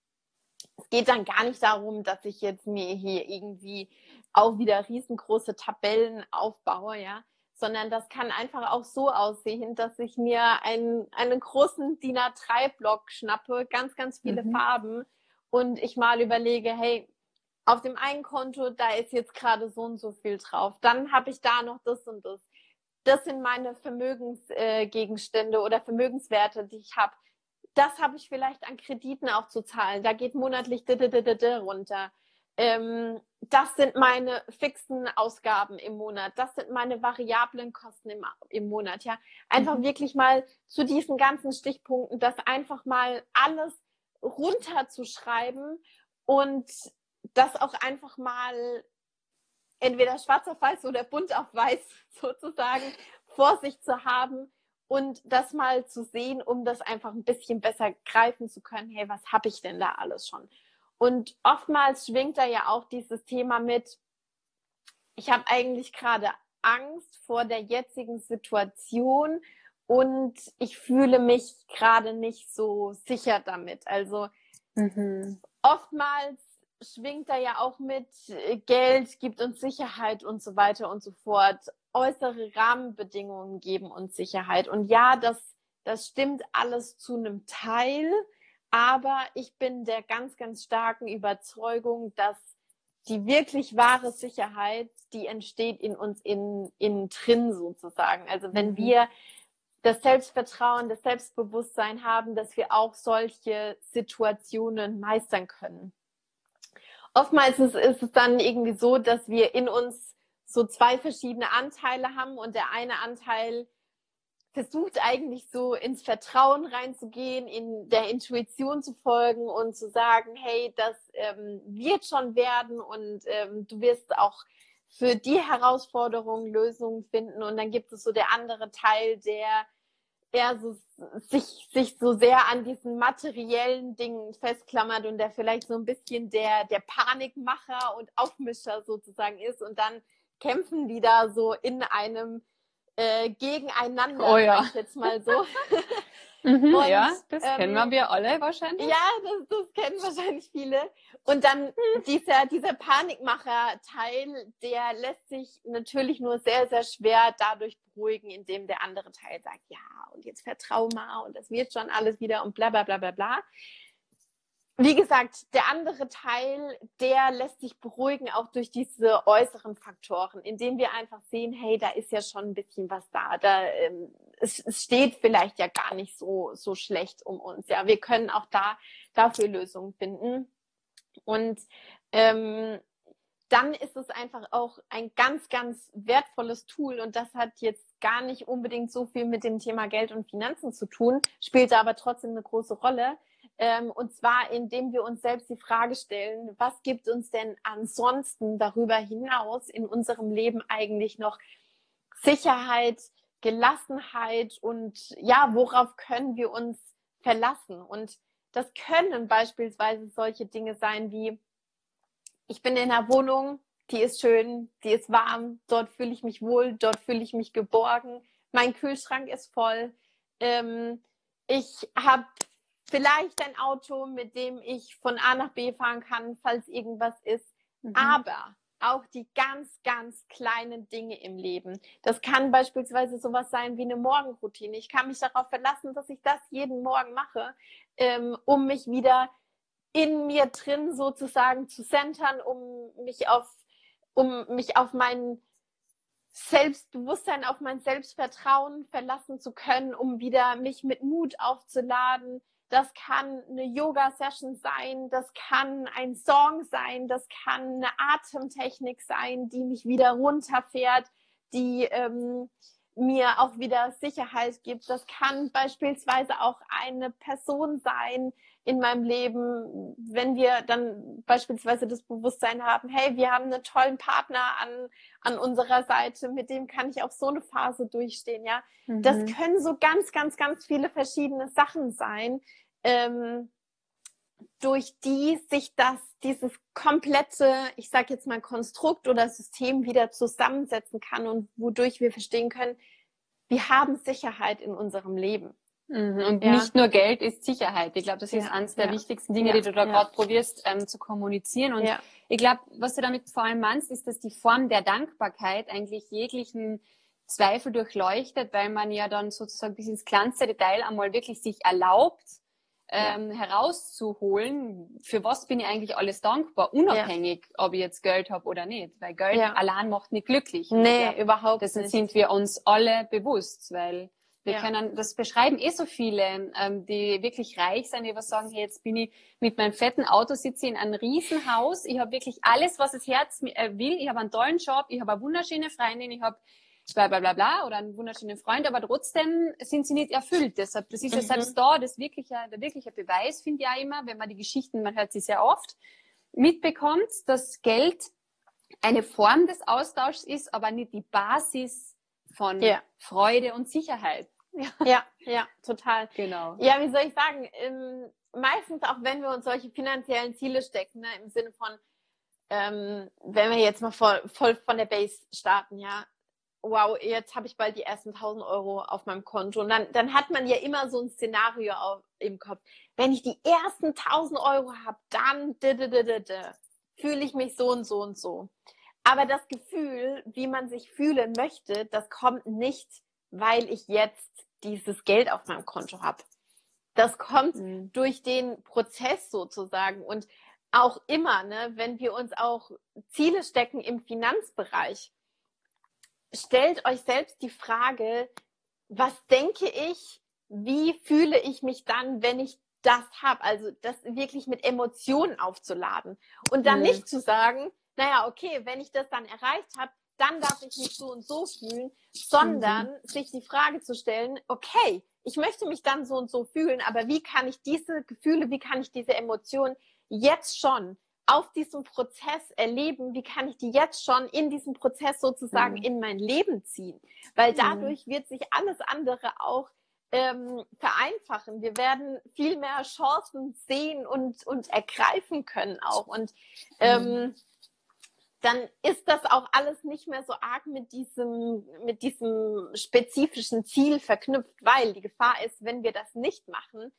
Speaker 2: es geht dann gar nicht darum, dass ich jetzt mir hier irgendwie auch wieder riesengroße Tabellen aufbaue, ja, sondern das kann einfach auch so aussehen, dass ich mir einen, einen großen DIN A3-Block schnappe, ganz, ganz viele mhm. Farben und ich mal überlege, hey, auf dem einen Konto, da ist jetzt gerade so und so viel drauf. Dann habe ich da noch das und das. Das sind meine Vermögensgegenstände äh, oder Vermögenswerte, die ich habe. Das habe ich vielleicht an Krediten auch zu zahlen. Da geht monatlich runter. Ähm, das sind meine fixen Ausgaben im Monat. Das sind meine variablen Kosten im, im Monat. Ja, einfach mhm. wirklich mal zu diesen ganzen Stichpunkten, das einfach mal alles runterzuschreiben und das auch einfach mal entweder schwarz auf weiß oder bunt auf weiß sozusagen vor sich zu haben und das mal zu sehen, um das einfach ein bisschen besser greifen zu können. Hey, was habe ich denn da alles schon? Und oftmals schwingt da ja auch dieses Thema mit, ich habe eigentlich gerade Angst vor der jetzigen Situation und ich fühle mich gerade nicht so sicher damit. Also mhm. oftmals schwingt da ja auch mit, äh, Geld gibt uns Sicherheit und so weiter und so fort. Äußere Rahmenbedingungen geben uns Sicherheit. Und ja, das, das stimmt alles zu einem Teil, aber ich bin der ganz, ganz starken Überzeugung, dass die wirklich wahre Sicherheit, die entsteht in uns innen, innen drin sozusagen. Also wenn mhm. wir das Selbstvertrauen, das Selbstbewusstsein haben, dass wir auch solche Situationen meistern können. Oftmals ist, ist es dann irgendwie so, dass wir in uns so zwei verschiedene Anteile haben und der eine Anteil versucht eigentlich so ins Vertrauen reinzugehen, in der Intuition zu folgen und zu sagen, hey, das ähm, wird schon werden und ähm, du wirst auch für die Herausforderungen Lösungen finden. Und dann gibt es so der andere Teil, der eher so, sich, sich so sehr an diesen materiellen Dingen festklammert und der vielleicht so ein bisschen der, der Panikmacher und Aufmischer sozusagen ist. Und dann kämpfen die da so in einem äh, gegeneinander,
Speaker 1: oh, ja.
Speaker 2: ich jetzt mal so.
Speaker 1: mhm, und, ja, das ähm, kennen wir alle wahrscheinlich.
Speaker 2: Ja, das, das kennen wahrscheinlich viele. Und dann dieser, dieser Panikmacher-Teil, der lässt sich natürlich nur sehr, sehr schwer dadurch beruhigen, indem der andere Teil sagt, ja, und jetzt vertrau mal und das wird schon alles wieder und bla bla bla bla bla wie gesagt, der andere Teil, der lässt sich beruhigen auch durch diese äußeren Faktoren, indem wir einfach sehen, hey, da ist ja schon ein bisschen was da. Da ähm, es, es steht vielleicht ja gar nicht so so schlecht um uns. Ja, wir können auch da dafür Lösungen finden. Und ähm, dann ist es einfach auch ein ganz, ganz wertvolles Tool und das hat jetzt gar nicht unbedingt so viel mit dem Thema Geld und Finanzen zu tun, spielt aber trotzdem eine große Rolle ähm, und zwar, indem wir uns selbst die Frage stellen, was gibt uns denn ansonsten darüber hinaus in unserem Leben eigentlich noch Sicherheit, Gelassenheit und ja, worauf können wir uns verlassen? Und das können beispielsweise solche Dinge sein wie, ich bin in einer Wohnung, die ist schön, die ist warm, dort fühle ich mich wohl, dort fühle ich mich geborgen, mein Kühlschrank ist voll, ähm, ich habe vielleicht ein Auto, mit dem ich von A nach B fahren kann, falls irgendwas ist. Mhm. Aber auch die ganz, ganz kleinen Dinge im Leben. Das kann beispielsweise sowas sein wie eine Morgenroutine. Ich kann mich darauf verlassen, dass ich das jeden Morgen mache, ähm, um mich wieder in mir drin sozusagen zu centern, um mich auf, um mich auf mein Selbstbewusstsein, auf mein Selbstvertrauen verlassen zu können, um wieder mich mit Mut aufzuladen, das kann eine Yoga-Session sein, das kann ein Song sein, das kann eine Atemtechnik sein, die mich wieder runterfährt, die ähm, mir auch wieder Sicherheit gibt. Das kann beispielsweise auch eine Person sein in meinem Leben, wenn wir dann beispielsweise das Bewusstsein haben, hey, wir haben einen tollen Partner an, an unserer Seite, mit dem kann ich auch so eine Phase durchstehen, ja. Mhm. Das können so ganz, ganz, ganz viele verschiedene Sachen sein, ähm, durch die sich das, dieses komplette, ich sage jetzt mal Konstrukt oder System wieder zusammensetzen kann und wodurch wir verstehen können, wir haben Sicherheit in unserem Leben.
Speaker 1: Mhm. Und ja. nicht nur Geld ist Sicherheit. Ich glaube, das ist ja, eines der ja. wichtigsten Dinge, die du da gerade probierst ähm, zu kommunizieren. Und ich glaube, was du damit vor allem meinst, ist, dass die Form der Dankbarkeit eigentlich jeglichen Zweifel durchleuchtet, weil man ja dann sozusagen bis ins kleinste Detail einmal wirklich sich erlaubt, ähm, herauszuholen, für was bin ich eigentlich alles dankbar, unabhängig, ob ich jetzt Geld habe oder nicht. Weil Geld allein macht nicht glücklich.
Speaker 2: Nee, glaub, überhaupt
Speaker 1: das nicht. sind wir uns alle bewusst, weil wir ja. können, das beschreiben eh so viele, ähm, die wirklich reich sind, die was sagen, hey, jetzt bin ich mit meinem fetten Auto, sitze in einem Riesenhaus, ich habe wirklich alles, was das Herz äh, will, ich habe einen tollen Job, ich habe eine wunderschöne Freundin, ich habe bla bla bla bla oder einen wunderschönen Freund, aber trotzdem sind sie nicht erfüllt. Deshalb, das ist ja mhm. selbst da das wirkliche, der wirkliche Beweis, finde ich ja immer, wenn man die Geschichten, man hört sie sehr oft, mitbekommt, dass Geld eine Form des Austauschs ist, aber nicht die Basis von ja. Freude und Sicherheit.
Speaker 2: Ja. ja, ja, total.
Speaker 1: Genau.
Speaker 2: Ja, wie soll ich sagen, ähm, meistens auch wenn wir uns solche finanziellen Ziele stecken, ne, im Sinne von, ähm, wenn wir jetzt mal voll, voll von der Base starten, ja, wow, jetzt habe ich bald die ersten 1000 Euro auf meinem Konto. Und dann, dann hat man ja immer so ein Szenario auf, im Kopf. Wenn ich die ersten 1000 Euro habe, dann fühle ich mich so und so und so. Aber das Gefühl, wie man sich fühlen möchte, das kommt nicht, weil ich jetzt dieses Geld auf meinem Konto habe. Das kommt mhm. durch den Prozess sozusagen. Und auch immer, ne, wenn wir uns auch Ziele stecken im Finanzbereich, stellt euch selbst die Frage, was denke ich, wie fühle ich mich dann, wenn ich das habe? Also das wirklich mit Emotionen aufzuladen und dann mhm. nicht zu sagen, naja, okay, wenn ich das dann erreicht habe, dann darf ich mich so und so fühlen, sondern mhm. sich die Frage zu stellen, okay, ich möchte mich dann so und so fühlen, aber wie kann ich diese Gefühle, wie kann ich diese Emotionen jetzt schon auf diesem Prozess erleben, wie kann ich die jetzt schon in diesem Prozess sozusagen mhm. in mein Leben ziehen? Weil mhm. dadurch wird sich alles andere auch ähm, vereinfachen. Wir werden viel mehr Chancen sehen und, und ergreifen können auch. Und ähm, mhm. Dann ist das auch alles nicht mehr so arg mit diesem, mit diesem spezifischen Ziel verknüpft, weil die Gefahr ist, wenn wir das nicht machen,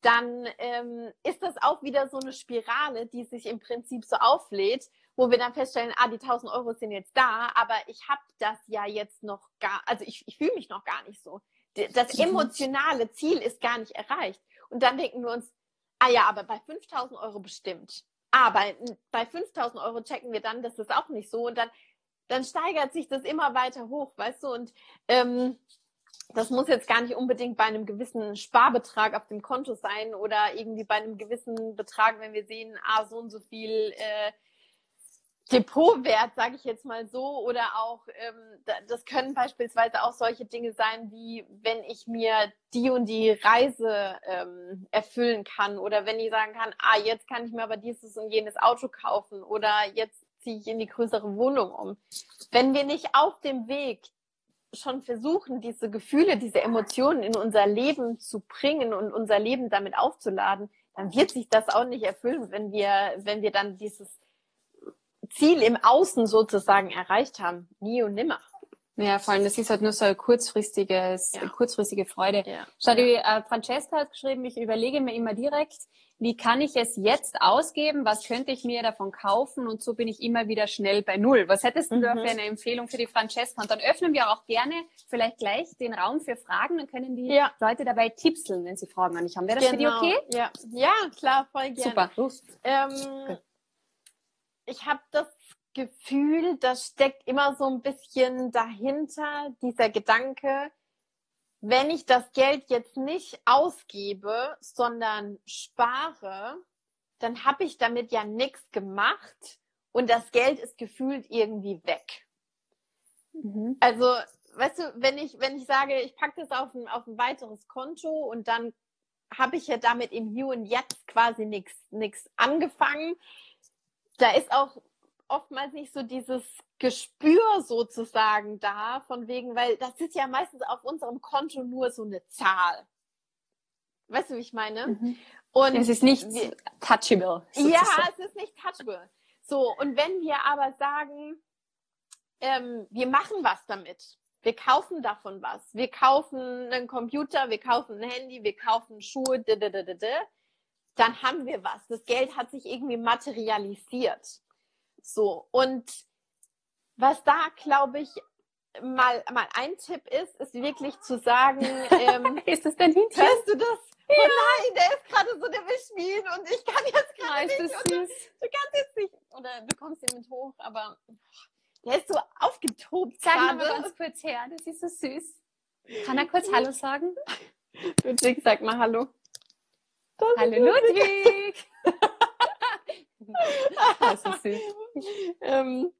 Speaker 2: dann ähm, ist das auch wieder so eine Spirale, die sich im Prinzip so auflädt, wo wir dann feststellen, ah, die 1000 Euro sind jetzt da, aber ich habe das ja jetzt noch gar, also ich, ich fühle mich noch gar nicht so. Das mhm. emotionale Ziel ist gar nicht erreicht. Und dann denken wir uns, ah ja, aber bei 5000 Euro bestimmt. Ah, bei 5000 Euro checken wir dann, das ist auch nicht so. Und dann, dann steigert sich das immer weiter hoch, weißt du? Und ähm, das muss jetzt gar nicht unbedingt bei einem gewissen Sparbetrag auf dem Konto sein oder irgendwie bei einem gewissen Betrag, wenn wir sehen, ah, so und so viel äh, Depotwert, sage ich jetzt mal so, oder auch, ähm, das können beispielsweise auch solche Dinge sein, wie wenn ich mir die und die Reise ähm, erfüllen kann oder wenn ich sagen kann, ah, jetzt kann ich mir aber dieses und jenes Auto kaufen oder jetzt ziehe ich in die größere Wohnung um. Wenn wir nicht auf dem Weg schon versuchen, diese Gefühle, diese Emotionen in unser Leben zu bringen und unser Leben damit aufzuladen, dann wird sich das auch nicht erfüllen, wenn wir, wenn wir dann dieses Ziel im Außen sozusagen erreicht haben. Nie und nimmer.
Speaker 1: Ja, vor allem, das ist halt nur so eine kurzfristiges, ja. kurzfristige Freude. Ja. Schau, die äh, Francesca hat geschrieben, ich überlege mir immer direkt, wie kann ich es jetzt ausgeben? Was könnte ich mir davon kaufen? Und so bin ich immer wieder schnell bei Null. Was hättest du mhm. da für eine Empfehlung für die Francesca? Und dann öffnen wir auch gerne vielleicht gleich den Raum für Fragen. Dann können die ja. Leute dabei tipseln, wenn sie Fragen an dich haben. Wäre das genau. für die genau. okay?
Speaker 2: Ja, ja klar, voll gerne.
Speaker 1: Super, los.
Speaker 2: Ähm, okay. Ich habe das Gefühl, das steckt immer so ein bisschen dahinter, dieser Gedanke, wenn ich das Geld jetzt nicht ausgebe, sondern spare, dann habe ich damit ja nichts gemacht und das Geld ist gefühlt irgendwie weg. Mhm. Also, weißt du, wenn ich, wenn ich sage, ich packe das auf ein, auf ein weiteres Konto und dann habe ich ja damit im Hier und Jetzt quasi nichts angefangen. Da ist auch oftmals nicht so dieses Gespür sozusagen da, von wegen, weil das ist ja meistens auf unserem Konto nur so eine Zahl. Weißt du, wie ich meine? Mhm.
Speaker 1: Und es ist nicht wir, touchable.
Speaker 2: Sozusagen. Ja, es ist nicht touchable. So, und wenn wir aber sagen, ähm, wir machen was damit, wir kaufen davon was, wir kaufen einen Computer, wir kaufen ein Handy, wir kaufen Schuhe, dann haben wir was. Das Geld hat sich irgendwie materialisiert. So, und was da, glaube ich, mal, mal ein Tipp ist, ist wirklich zu sagen, ähm,
Speaker 1: ist das denn hinter?
Speaker 2: Hörst du das? Ja. Oh nein, der ist gerade so der Beschmieden und ich kann jetzt gerade nicht.
Speaker 1: Ist süß.
Speaker 2: Du, kannst jetzt nicht. Oder du kommst ihn mit hoch, aber der ist so aufgetobt.
Speaker 1: Sag mal ganz kurz her, das ist so süß. Kann er kurz Hallo sagen?
Speaker 2: Ludwig, sag mal Hallo.
Speaker 1: Das Hallo Ludwig!
Speaker 2: das ist süß. ähm,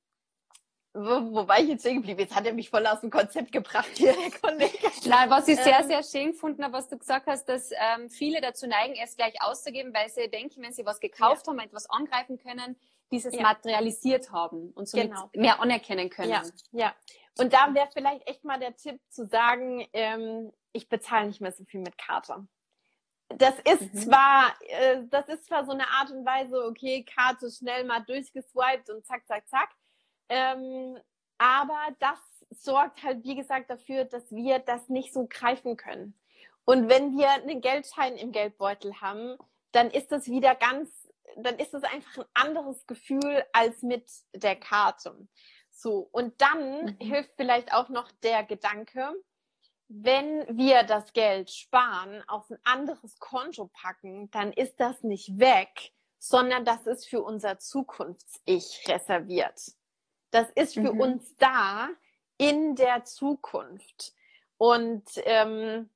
Speaker 2: wo, wo war ich jetzt stehen geblieben? Jetzt hat er mich voll aus dem Konzept gebracht hier, der Kollege.
Speaker 1: Nein, was ich sehr, ähm, sehr schön gefunden habe, was du gesagt hast, dass ähm, viele dazu neigen, es gleich auszugeben, weil sie denken, wenn sie was gekauft ja. haben, etwas angreifen können, dieses ja. materialisiert haben und somit genau. mehr anerkennen können.
Speaker 2: Ja, ja. Und da wäre vielleicht echt mal der Tipp zu sagen, ähm, ich bezahle nicht mehr so viel mit Karte das ist mhm. zwar, äh, das ist zwar so eine Art und Weise, okay, Karte schnell mal durchgeswiped und zack, zack, zack. Ähm, aber das sorgt halt, wie gesagt, dafür, dass wir das nicht so greifen können. Und wenn wir einen Geldschein im Geldbeutel haben, dann ist das wieder ganz, dann ist das einfach ein anderes Gefühl als mit der Karte. So, und dann mhm. hilft vielleicht auch noch der Gedanke, wenn wir das Geld sparen, auf ein anderes Konto packen, dann ist das nicht weg, sondern das ist für unser Zukunfts-Ich reserviert. Das ist für mhm. uns da in der Zukunft. Und ähm,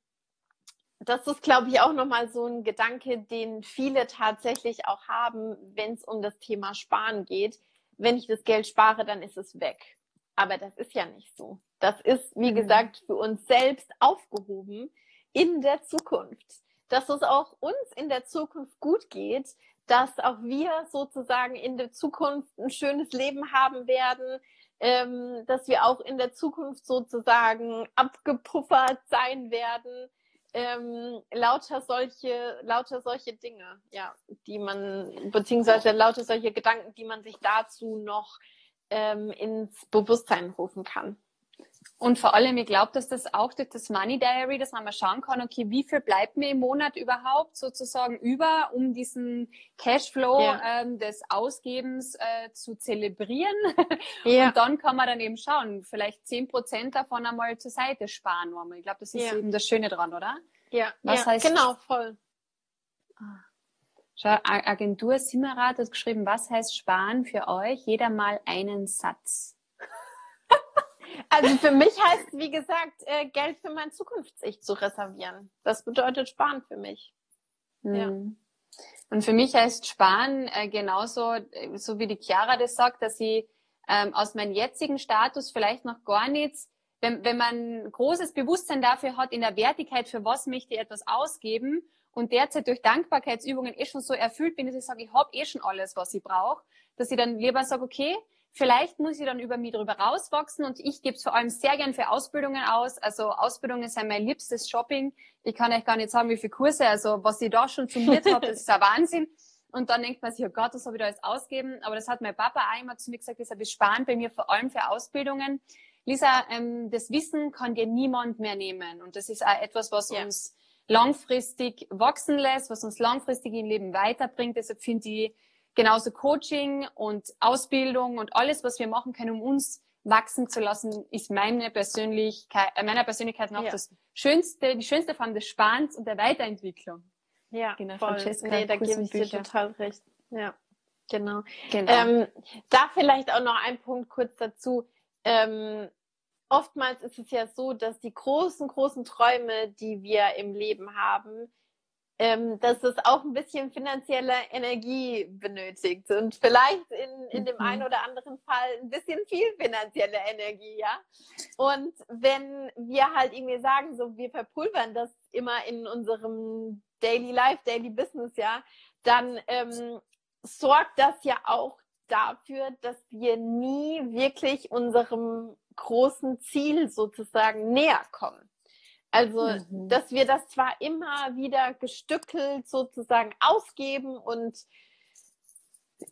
Speaker 2: das ist, glaube ich, auch nochmal so ein Gedanke, den viele tatsächlich auch haben, wenn es um das Thema Sparen geht. Wenn ich das Geld spare, dann ist es weg. Aber das ist ja nicht so. Das ist, wie mhm. gesagt, für uns selbst aufgehoben in der Zukunft. Dass es auch uns in der Zukunft gut geht, dass auch wir sozusagen in der Zukunft ein schönes Leben haben werden, ähm, dass wir auch in der Zukunft sozusagen abgepuffert sein werden. Ähm, lauter solche, lauter solche Dinge, ja, die man, beziehungsweise lauter solche Gedanken, die man sich dazu noch ähm, ins Bewusstsein rufen kann.
Speaker 1: Und vor allem, ich glaube, dass das auch durch das Money Diary, dass man mal schauen kann, okay, wie viel bleibt mir im Monat überhaupt sozusagen über, um diesen Cashflow ja. ähm, des Ausgebens äh, zu zelebrieren. Ja. Und dann kann man dann eben schauen, vielleicht zehn Prozent davon einmal zur Seite sparen. Ich glaube, das ist ja. eben das Schöne dran, oder?
Speaker 2: Ja, Was ja, heißt, genau, voll.
Speaker 1: Ah. Schau, Agentur Simmerat hat geschrieben, was heißt sparen für euch? Jeder mal einen Satz.
Speaker 2: Also für mich heißt, wie gesagt, äh, Geld für mein Zukunfts-Ich zu reservieren. Das bedeutet Sparen für mich.
Speaker 1: Mhm. Ja. Und für mich heißt Sparen äh, genauso, äh, so wie die Chiara das sagt, dass ich ähm, aus meinem jetzigen Status vielleicht noch gar nichts, wenn, wenn man großes Bewusstsein dafür hat, in der Wertigkeit, für was möchte ich etwas ausgeben und derzeit durch Dankbarkeitsübungen eh schon so erfüllt bin, dass ich sage, ich habe eh schon alles, was ich brauche, dass ich dann lieber sage, okay, Vielleicht muss ich dann über mich drüber rauswachsen und ich gebe es vor allem sehr gern für Ausbildungen aus. Also Ausbildungen sind mein liebstes Shopping. Ich kann euch gar nicht sagen, wie viele Kurse, also was ich da schon summiert habe, das ist ein Wahnsinn. Und dann denkt man sich, oh Gott, das habe ich da jetzt ausgeben. Aber das hat mein Papa einmal zu mir gesagt, deshalb ist sparen bei mir vor allem für Ausbildungen. Lisa, ähm, das Wissen kann dir niemand mehr nehmen. Und das ist auch etwas, was ja. uns langfristig wachsen lässt, was uns langfristig im Leben weiterbringt. Deshalb finde ich, genauso Coaching und Ausbildung und alles, was wir machen können, um uns wachsen zu lassen, ist meine Persönlichkeit, äh, meiner Persönlichkeit noch ja. das schönste, die schönste Form des Sparens und der Weiterentwicklung.
Speaker 2: Ja, genau. Voll. Francesca, nee, da gebe ich dir total recht. Ja, genau. genau. Ähm, da vielleicht auch noch ein Punkt kurz dazu. Ähm, oftmals ist es ja so, dass die großen, großen Träume, die wir im Leben haben, ähm, dass es auch ein bisschen finanzielle Energie benötigt und vielleicht in, in dem einen mhm. oder anderen Fall ein bisschen viel finanzielle Energie, ja. Und wenn wir halt irgendwie sagen, so wir verpulvern das immer in unserem Daily Life, Daily Business, ja, dann ähm, sorgt das ja auch dafür, dass wir nie wirklich unserem großen Ziel sozusagen näher kommen. Also, mhm. dass wir das zwar immer wieder gestückelt sozusagen ausgeben und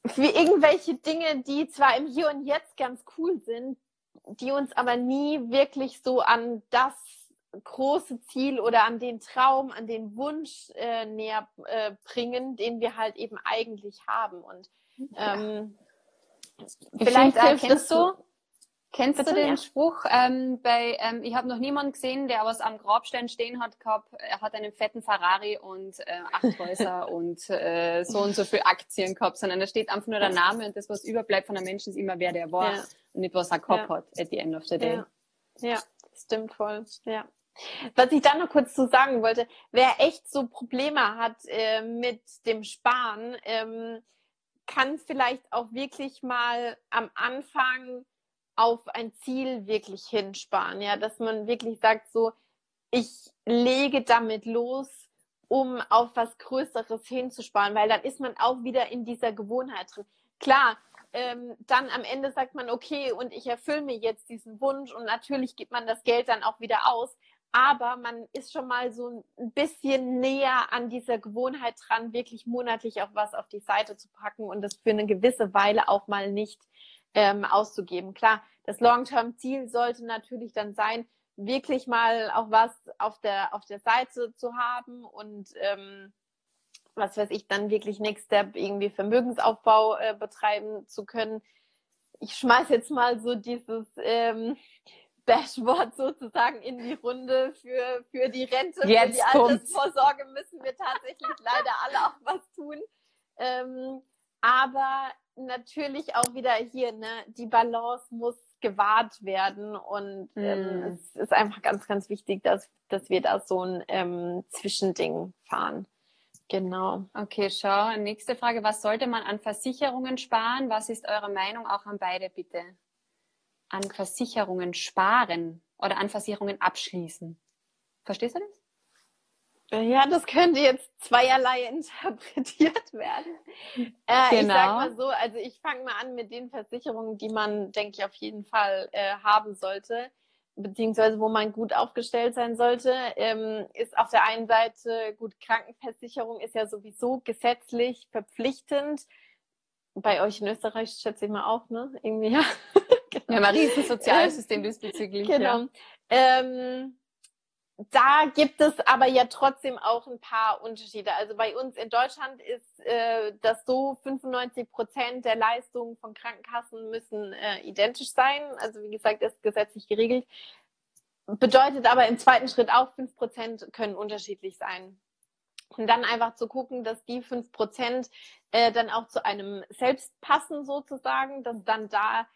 Speaker 2: für irgendwelche Dinge, die zwar im Hier und Jetzt ganz cool sind, die uns aber nie wirklich so an das große Ziel oder an den Traum, an den Wunsch äh, näher äh, bringen, den wir halt eben eigentlich haben. Und ähm,
Speaker 1: ja. vielleicht hilft es so. Kennst Bitte, du den ja. Spruch? Ähm, bei, ähm, ich habe noch niemanden gesehen, der was am Grabstein stehen hat gehabt. Er hat einen fetten Ferrari und äh, acht Häuser und äh, so und so viel Aktien gehabt, sondern da steht einfach nur der Name und das, was überbleibt von einem Menschen, ist immer wer der war ja. und nicht was er gehabt ja. hat at the end of the day.
Speaker 2: Ja, stimmt voll. Ja. Was ich da noch kurz zu sagen wollte, wer echt so Probleme hat äh, mit dem Sparen, ähm, kann vielleicht auch wirklich mal am Anfang auf ein Ziel wirklich hinsparen, ja, dass man wirklich sagt, so, ich lege damit los, um auf was Größeres hinzusparen, weil dann ist man auch wieder in dieser Gewohnheit drin. Klar, ähm, dann am Ende sagt man, okay, und ich erfülle mir jetzt diesen Wunsch und natürlich gibt man das Geld dann auch wieder aus. aber man ist schon mal so ein bisschen näher an dieser Gewohnheit dran, wirklich monatlich auch was auf die Seite zu packen und das für eine gewisse Weile auch mal nicht ähm, auszugeben. Klar, das Long-Term-Ziel sollte natürlich dann sein, wirklich mal auch was auf der, auf der Seite zu haben und ähm, was weiß ich, dann wirklich Next Step irgendwie Vermögensaufbau äh, betreiben zu können. Ich schmeiß jetzt mal so dieses ähm, Dashboard sozusagen in die Runde für, für die Rente,
Speaker 1: jetzt
Speaker 2: für die Altersvorsorge müssen wir tatsächlich leider alle auch was tun. Ähm, aber natürlich auch wieder hier, ne, die Balance muss gewahrt werden und ähm, mm. es ist einfach ganz, ganz wichtig, dass, dass wir da so ein ähm, Zwischending fahren. Genau.
Speaker 1: Okay, schau. Nächste Frage. Was sollte man an Versicherungen sparen? Was ist eure Meinung auch an beide, bitte? An Versicherungen sparen oder an Versicherungen abschließen. Verstehst du das?
Speaker 2: Ja, das könnte jetzt zweierlei interpretiert werden. Äh, genau. Ich sag mal so, also ich fange mal an mit den Versicherungen, die man, denke ich, auf jeden Fall äh, haben sollte, beziehungsweise wo man gut aufgestellt sein sollte, ähm, ist auf der einen Seite, gut, Krankenversicherung ist ja sowieso gesetzlich verpflichtend. Bei euch in Österreich schätze ich mal auch, ne? Irgendwie, ja.
Speaker 1: genau. Ja, mal riesen Sozialsystem diesbezüglich.
Speaker 2: Genau. Ja. Ähm, da gibt es aber ja trotzdem auch ein paar Unterschiede. Also bei uns in Deutschland ist äh, das so, 95 Prozent der Leistungen von Krankenkassen müssen äh, identisch sein. Also wie gesagt, ist gesetzlich geregelt. Bedeutet aber im zweiten Schritt auch, 5 Prozent können unterschiedlich sein. Und dann einfach zu gucken, dass die 5 Prozent äh, dann auch zu einem selbst passen sozusagen, dass dann da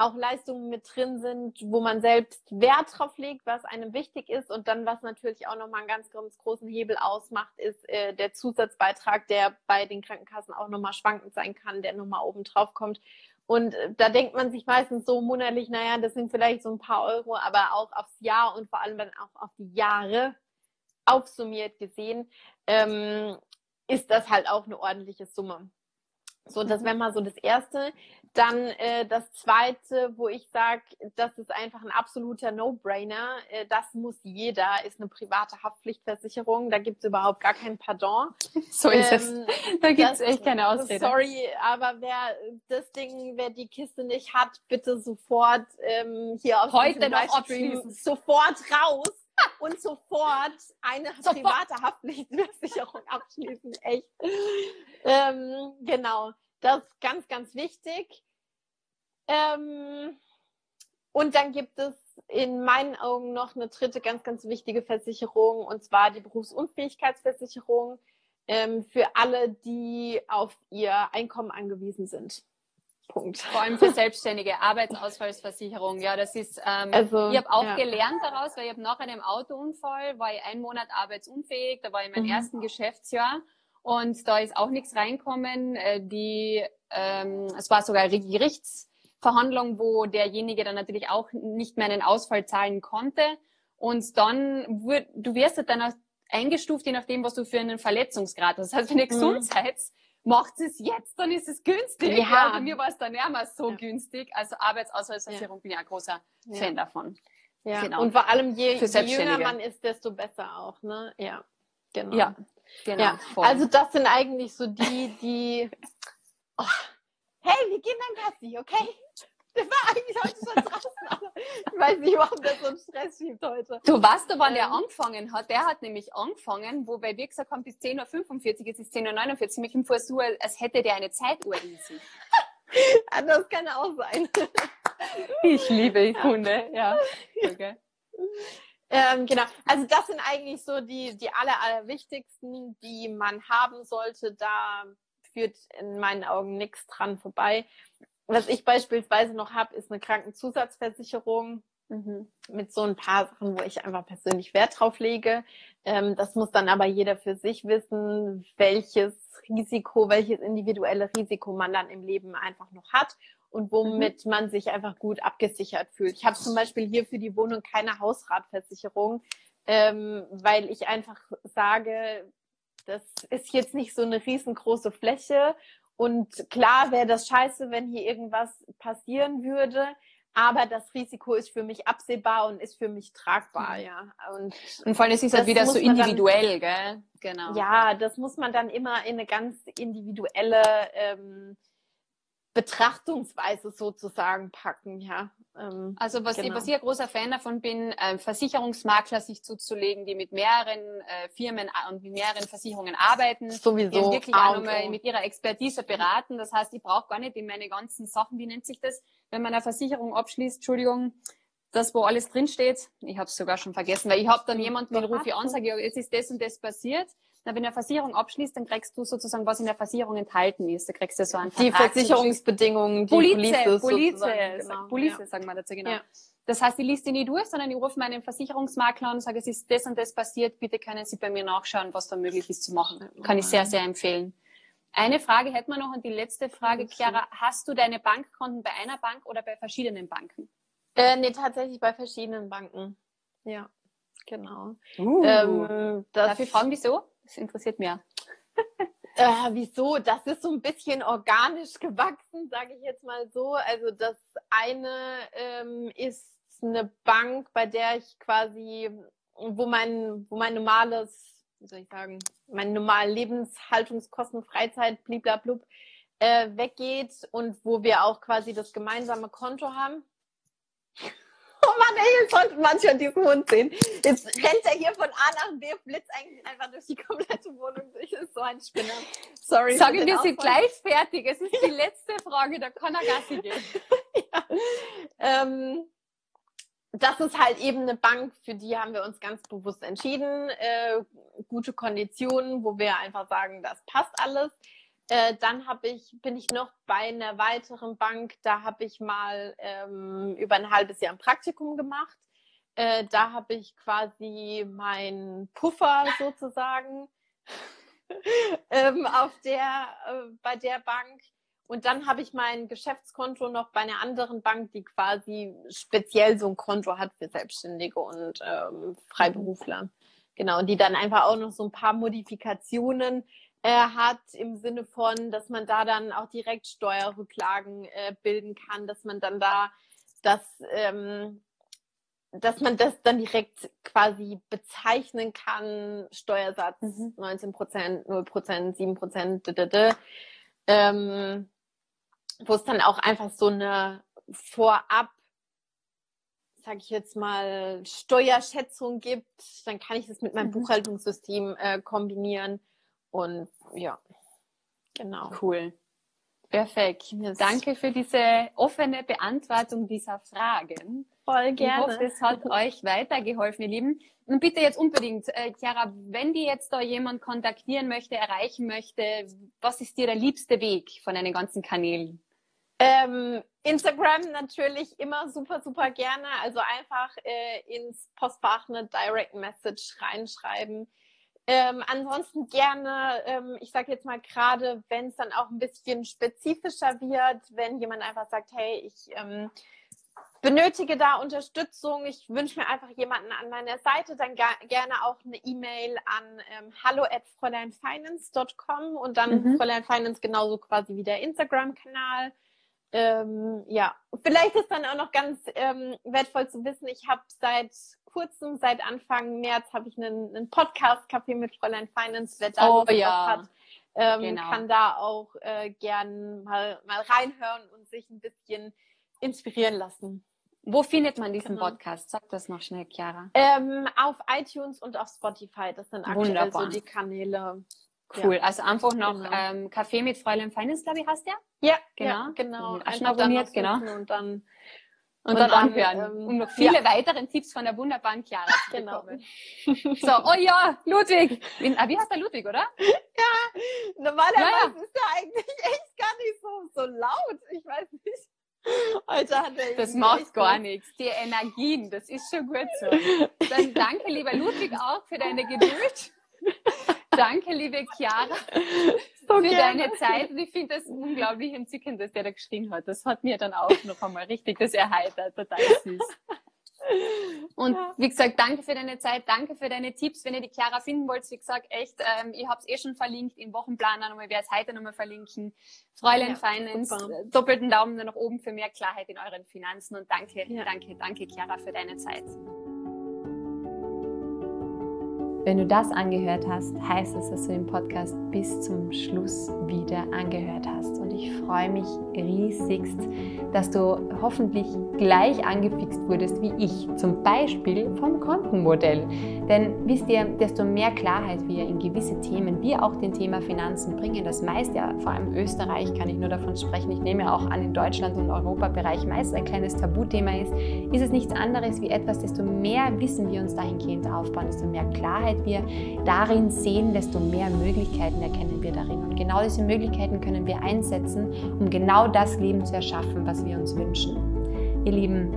Speaker 2: auch Leistungen mit drin sind, wo man selbst Wert drauf legt, was einem wichtig ist. Und dann, was natürlich auch nochmal einen ganz, ganz großen Hebel ausmacht, ist äh, der Zusatzbeitrag, der bei den Krankenkassen auch nochmal schwankend sein kann, der nochmal oben drauf kommt. Und äh, da denkt man sich meistens so monatlich, naja, das sind vielleicht so ein paar Euro, aber auch aufs Jahr und vor allem dann auch auf die Jahre aufsummiert gesehen, ähm, ist das halt auch eine ordentliche Summe. So, das wäre mal so das Erste. Dann äh, das Zweite, wo ich sage, das ist einfach ein absoluter No-Brainer. Äh, das muss jeder, ist eine private Haftpflichtversicherung. Da gibt es überhaupt gar kein Pardon.
Speaker 1: So ist ähm, es. Da gibt es echt keine Ausrede.
Speaker 2: Sorry, aber wer das Ding, wer die Kiste nicht hat, bitte sofort ähm, hier aus
Speaker 1: Heute dem Livestream
Speaker 2: sofort raus und sofort eine sofort. private Haftpflichtversicherung abschließen. Echt. Ähm, genau. Das ist ganz, ganz wichtig. Ähm, und dann gibt es in meinen Augen noch eine dritte ganz, ganz wichtige Versicherung, und zwar die Berufsunfähigkeitsversicherung ähm, für alle, die auf ihr Einkommen angewiesen sind.
Speaker 1: Punkt. Vor allem für selbstständige Arbeitsausfallsversicherung. Ja, das ist, ähm, also, ich habe auch ja. gelernt daraus, weil ich habe nach einem Autounfall, war ich einen Monat arbeitsunfähig, da war ich in meinem mhm. ersten Geschäftsjahr und da ist auch nichts reinkommen. Äh, die, ähm, es war sogar eine Gerichtsverhandlung, wo derjenige dann natürlich auch nicht mehr einen Ausfall zahlen konnte. Und dann, wird, du wirst dann eingestuft, je nachdem, was du für einen Verletzungsgrad hast. Das heißt, für eine mhm. Gesundheits- macht es jetzt, dann ist es günstig. Ja. ja bei mir war es dann nicht mehr so ja. günstig. Also Arbeitsausfallsversicherung ja. bin ich ein großer Fan davon.
Speaker 2: Ja, genau. und vor allem je, je jünger man ist, desto besser auch, ne? Ja, genau. Ja, genau. Ja. Also das sind eigentlich so die, die. Oh. Hey, wir gehen dann Gassi, okay? Der war eigentlich heute schon draußen, aber ich weiß nicht, warum der so einen Stress schiebt heute.
Speaker 1: Du weißt du, wann ähm. der angefangen hat? Der hat nämlich angefangen, wo wir gesagt haben, bis 10.45 Uhr, jetzt ist 10.49 Uhr, mich im so, als hätte der eine Zeituhr in sich.
Speaker 2: das kann auch sein.
Speaker 1: ich liebe Hunde, ja. Okay.
Speaker 2: Ähm, genau, also das sind eigentlich so die, die aller, aller wichtigsten, die man haben sollte. Da führt in meinen Augen nichts dran vorbei was ich beispielsweise noch habe, ist eine Krankenzusatzversicherung mhm. mit so ein paar Sachen, wo ich einfach persönlich Wert drauf lege. Ähm, das muss dann aber jeder für sich wissen, welches Risiko, welches individuelle Risiko man dann im Leben einfach noch hat und womit mhm. man sich einfach gut abgesichert fühlt. Ich habe zum Beispiel hier für die Wohnung keine Hausratversicherung, ähm, weil ich einfach sage, das ist jetzt nicht so eine riesengroße Fläche und klar wäre das scheiße, wenn hier irgendwas passieren würde. aber das Risiko ist für mich absehbar und ist für mich tragbar, mhm. ja.
Speaker 1: Und, und vor allem ist es halt wieder so individuell, dann,
Speaker 2: gell? Genau. Ja, das muss man dann immer in eine ganz individuelle ähm, Betrachtungsweise sozusagen packen, ja.
Speaker 1: Ähm, also was, genau. ich, was ich ein großer Fan davon bin, äh, Versicherungsmakler sich zuzulegen, die mit mehreren äh, Firmen und mit mehreren Versicherungen arbeiten,
Speaker 2: sowieso
Speaker 1: die wirklich auch nochmal mit ihrer Expertise beraten. Das heißt, ich brauche gar nicht in meine ganzen Sachen, wie nennt sich das, wenn man eine Versicherung abschließt, Entschuldigung, das, wo alles drinsteht. Ich habe es sogar schon vergessen, weil ich habe dann jemanden, den rufe ich an, sage, jetzt ist das und das passiert. Na, wenn du eine Versicherung abschließt, dann kriegst du sozusagen, was in der Versicherung enthalten ist. Da kriegst du so einen
Speaker 2: Die Versicherungsbedingungen,
Speaker 1: die Police, Police, genau. Police ja. sagen wir dazu, genau. Ja. Das heißt, ich liest die nie durch, sondern ich rufe meinen Versicherungsmakler an und sage, es ist das und das passiert, bitte können Sie bei mir nachschauen, was da möglich ist zu machen. Kann ich sehr, sehr empfehlen. Eine Frage hätten wir noch und die letzte Frage, Chiara. Hast du deine Bankkonten bei einer Bank oder bei verschiedenen Banken?
Speaker 2: Äh, nee, tatsächlich bei verschiedenen Banken. Ja, genau.
Speaker 1: Uh, ähm, darf ich fragen, wieso? Das interessiert mich.
Speaker 2: Äh, wieso? Das ist so ein bisschen organisch gewachsen, sage ich jetzt mal so. Also das eine ähm, ist eine Bank, bei der ich quasi, wo mein, wo mein normales, wie soll ich sagen, meine normalen Lebenshaltungskosten, Freizeit, bliblablub, äh, weggeht und wo wir auch quasi das gemeinsame Konto haben. Oh Mann, ey, ihr solltet manchmal diesen Hund sehen. Jetzt rennt er hier von A nach B, blitzt eigentlich einfach durch die komplette Wohnung durch. Das ist so ein Spinner.
Speaker 1: Sorry. Sagen wir, sind gleich fertig. Es ist die letzte Frage, da kann er Gassi gehen. ja.
Speaker 2: ähm, das ist halt eben eine Bank, für die haben wir uns ganz bewusst entschieden. Äh, gute Konditionen, wo wir einfach sagen, das passt alles. Äh, dann habe ich, bin ich noch bei einer weiteren Bank, da habe ich mal ähm, über ein halbes Jahr ein Praktikum gemacht. Äh, da habe ich quasi meinen Puffer sozusagen ähm, auf der, äh, bei der Bank. Und dann habe ich mein Geschäftskonto noch bei einer anderen Bank, die quasi speziell so ein Konto hat für Selbstständige und ähm, Freiberufler. Genau, die dann einfach auch noch so ein paar Modifikationen er hat im Sinne von, dass man da dann auch direkt Steuerrücklagen äh, bilden kann, dass man dann da das, ähm, dass man das dann direkt quasi bezeichnen kann, Steuersatz mhm. 19 Prozent, 0 Prozent, 7 Prozent, ähm, wo es dann auch einfach so eine vorab sage ich jetzt mal, Steuerschätzung gibt, dann kann ich das mit meinem mhm. Buchhaltungssystem äh, kombinieren und ja, genau.
Speaker 1: Cool. Perfekt. Yes. Danke für diese offene Beantwortung dieser Fragen.
Speaker 2: Voll gerne.
Speaker 1: Ich hoffe, es hat euch weitergeholfen, ihr Lieben. Und bitte jetzt unbedingt, äh, Chiara, wenn die jetzt da jemand kontaktieren möchte, erreichen möchte, was ist dir der liebste Weg von deinen ganzen Kanälen?
Speaker 2: Ähm, Instagram natürlich immer super, super gerne. Also einfach äh, ins Postfach eine Direct Message reinschreiben. Ähm, ansonsten gerne, ähm, ich sage jetzt mal gerade, wenn es dann auch ein bisschen spezifischer wird, wenn jemand einfach sagt, hey, ich ähm, benötige da Unterstützung, ich wünsche mir einfach jemanden an meiner Seite, dann gerne auch eine E-Mail an ähm, hallo at fräuleinfinance.com und dann mhm. Fräulein Finance genauso quasi wie der Instagram-Kanal. Ähm, ja, vielleicht ist dann auch noch ganz ähm, wertvoll zu wissen, ich habe seit kurzem, seit Anfang März, habe ich einen, einen Podcast Café mit Fräulein Finance. Wer da
Speaker 1: oh, ja.
Speaker 2: hat, ähm, genau. kann da auch äh, gern mal, mal reinhören und sich ein bisschen inspirieren lassen.
Speaker 1: Wo findet man diesen genau. Podcast? Sag das noch schnell, Chiara.
Speaker 2: Ähm, auf iTunes und auf Spotify. Das sind aktuell Wunderbar. so die Kanäle.
Speaker 1: Cool. Ja. Also einfach noch genau. ähm, Kaffee mit Fräulein Finance, glaube ich, hast du ja?
Speaker 2: Ja, genau. Ja, genau.
Speaker 1: Einfach abonniert, genau.
Speaker 2: Und dann
Speaker 1: und, und dann, anhören, ähm, um noch viele ja. weitere Tipps von der wunderbaren Chiara zu genau. bekommen. So, oh ja, Ludwig. Wie, ah, wie heißt der Ludwig, oder?
Speaker 2: Ja, normalerweise ja, ja. ist er eigentlich echt gar nicht so, so laut. Ich weiß nicht. Alter, hat er
Speaker 1: das macht gar gut. nichts. Die Energien, das ist schon gut so. Dann danke, lieber Ludwig, auch für deine Geduld. Danke, liebe Chiara, so für gerne. deine Zeit. Und ich finde das unglaublich entzückend, dass der da geschrien hat. Das hat mir dann auch noch einmal richtig das erheitert. Total süß.
Speaker 2: Und ja. wie gesagt, danke für deine Zeit, danke für deine Tipps. Wenn ihr die Chiara finden wollt, wie gesagt, echt, ähm, ich habe es eh schon verlinkt im Wochenplaner, nochmal, werde es heute nochmal verlinken. Fräulein ja, Finance, super. doppelten Daumen nach oben für mehr Klarheit in euren Finanzen und danke, ja. danke, danke, Chiara, für deine Zeit.
Speaker 1: Wenn du das angehört hast, heißt es, dass du den Podcast bis zum Schluss wieder angehört hast. Und ich freue mich riesigst, dass du hoffentlich gleich angefixt wurdest wie ich, zum Beispiel vom Kontenmodell. Denn wisst ihr, desto mehr Klarheit wir in gewisse Themen, wie auch den Thema Finanzen bringen, das meist ja, vor allem Österreich kann ich nur davon sprechen, ich nehme ja auch an, in Deutschland und Europabereich meist ein kleines Tabuthema ist, ist es nichts anderes wie etwas, desto mehr Wissen wir uns dahingehend aufbauen, desto mehr Klarheit Klarheit wir darin sehen, desto mehr Möglichkeiten erkennen wir darin. Und genau diese Möglichkeiten können wir einsetzen, um genau das Leben zu erschaffen, was wir uns wünschen. Ihr Lieben,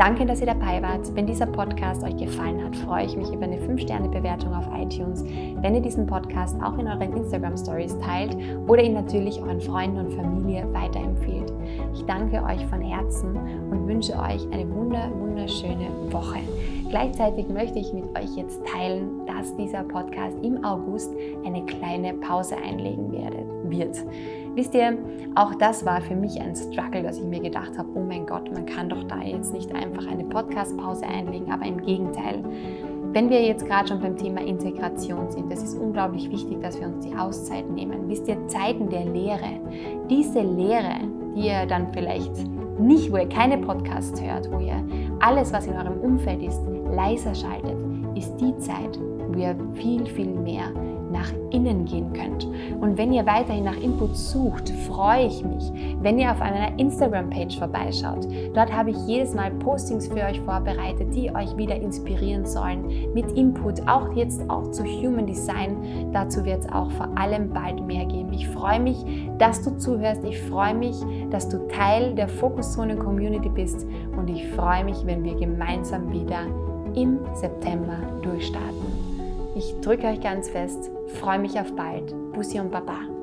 Speaker 1: Danke, dass ihr dabei wart. Wenn dieser Podcast euch gefallen hat, freue ich mich über eine 5-Sterne-Bewertung auf iTunes, wenn ihr diesen Podcast auch in euren Instagram-Stories teilt oder ihn natürlich euren Freunden und Familie weiterempfehlt. Ich danke euch von Herzen und wünsche euch eine wunder, wunderschöne Woche. Gleichzeitig möchte ich mit euch jetzt teilen, dass dieser Podcast im August eine kleine Pause einlegen wird. Wisst ihr, auch das war für mich ein Struggle, dass ich mir gedacht habe, oh mein Gott, man kann doch da jetzt nicht einfach eine Podcast-Pause einlegen, aber im Gegenteil. Wenn wir jetzt gerade schon beim Thema Integration sind, es ist unglaublich wichtig, dass wir uns die Auszeit nehmen. Wisst ihr, Zeiten der Lehre, diese Lehre, die ihr dann vielleicht nicht, wo ihr keine Podcasts hört, wo ihr alles, was in eurem Umfeld ist, leiser schaltet, ist die Zeit, wo ihr viel, viel mehr nach innen gehen könnt. Und wenn ihr weiterhin nach Input sucht, freue ich mich, wenn ihr auf meiner Instagram-Page vorbeischaut. Dort habe ich jedes Mal Postings für euch vorbereitet, die euch wieder inspirieren sollen mit Input, auch jetzt auch zu Human Design. Dazu wird es auch vor allem bald mehr geben. Ich freue mich, dass du zuhörst. Ich freue mich, dass du Teil der Fokuszone Community bist und ich freue mich, wenn wir gemeinsam wieder im September durchstarten. Ich drücke euch ganz fest, freue mich auf bald. Bussi und Baba.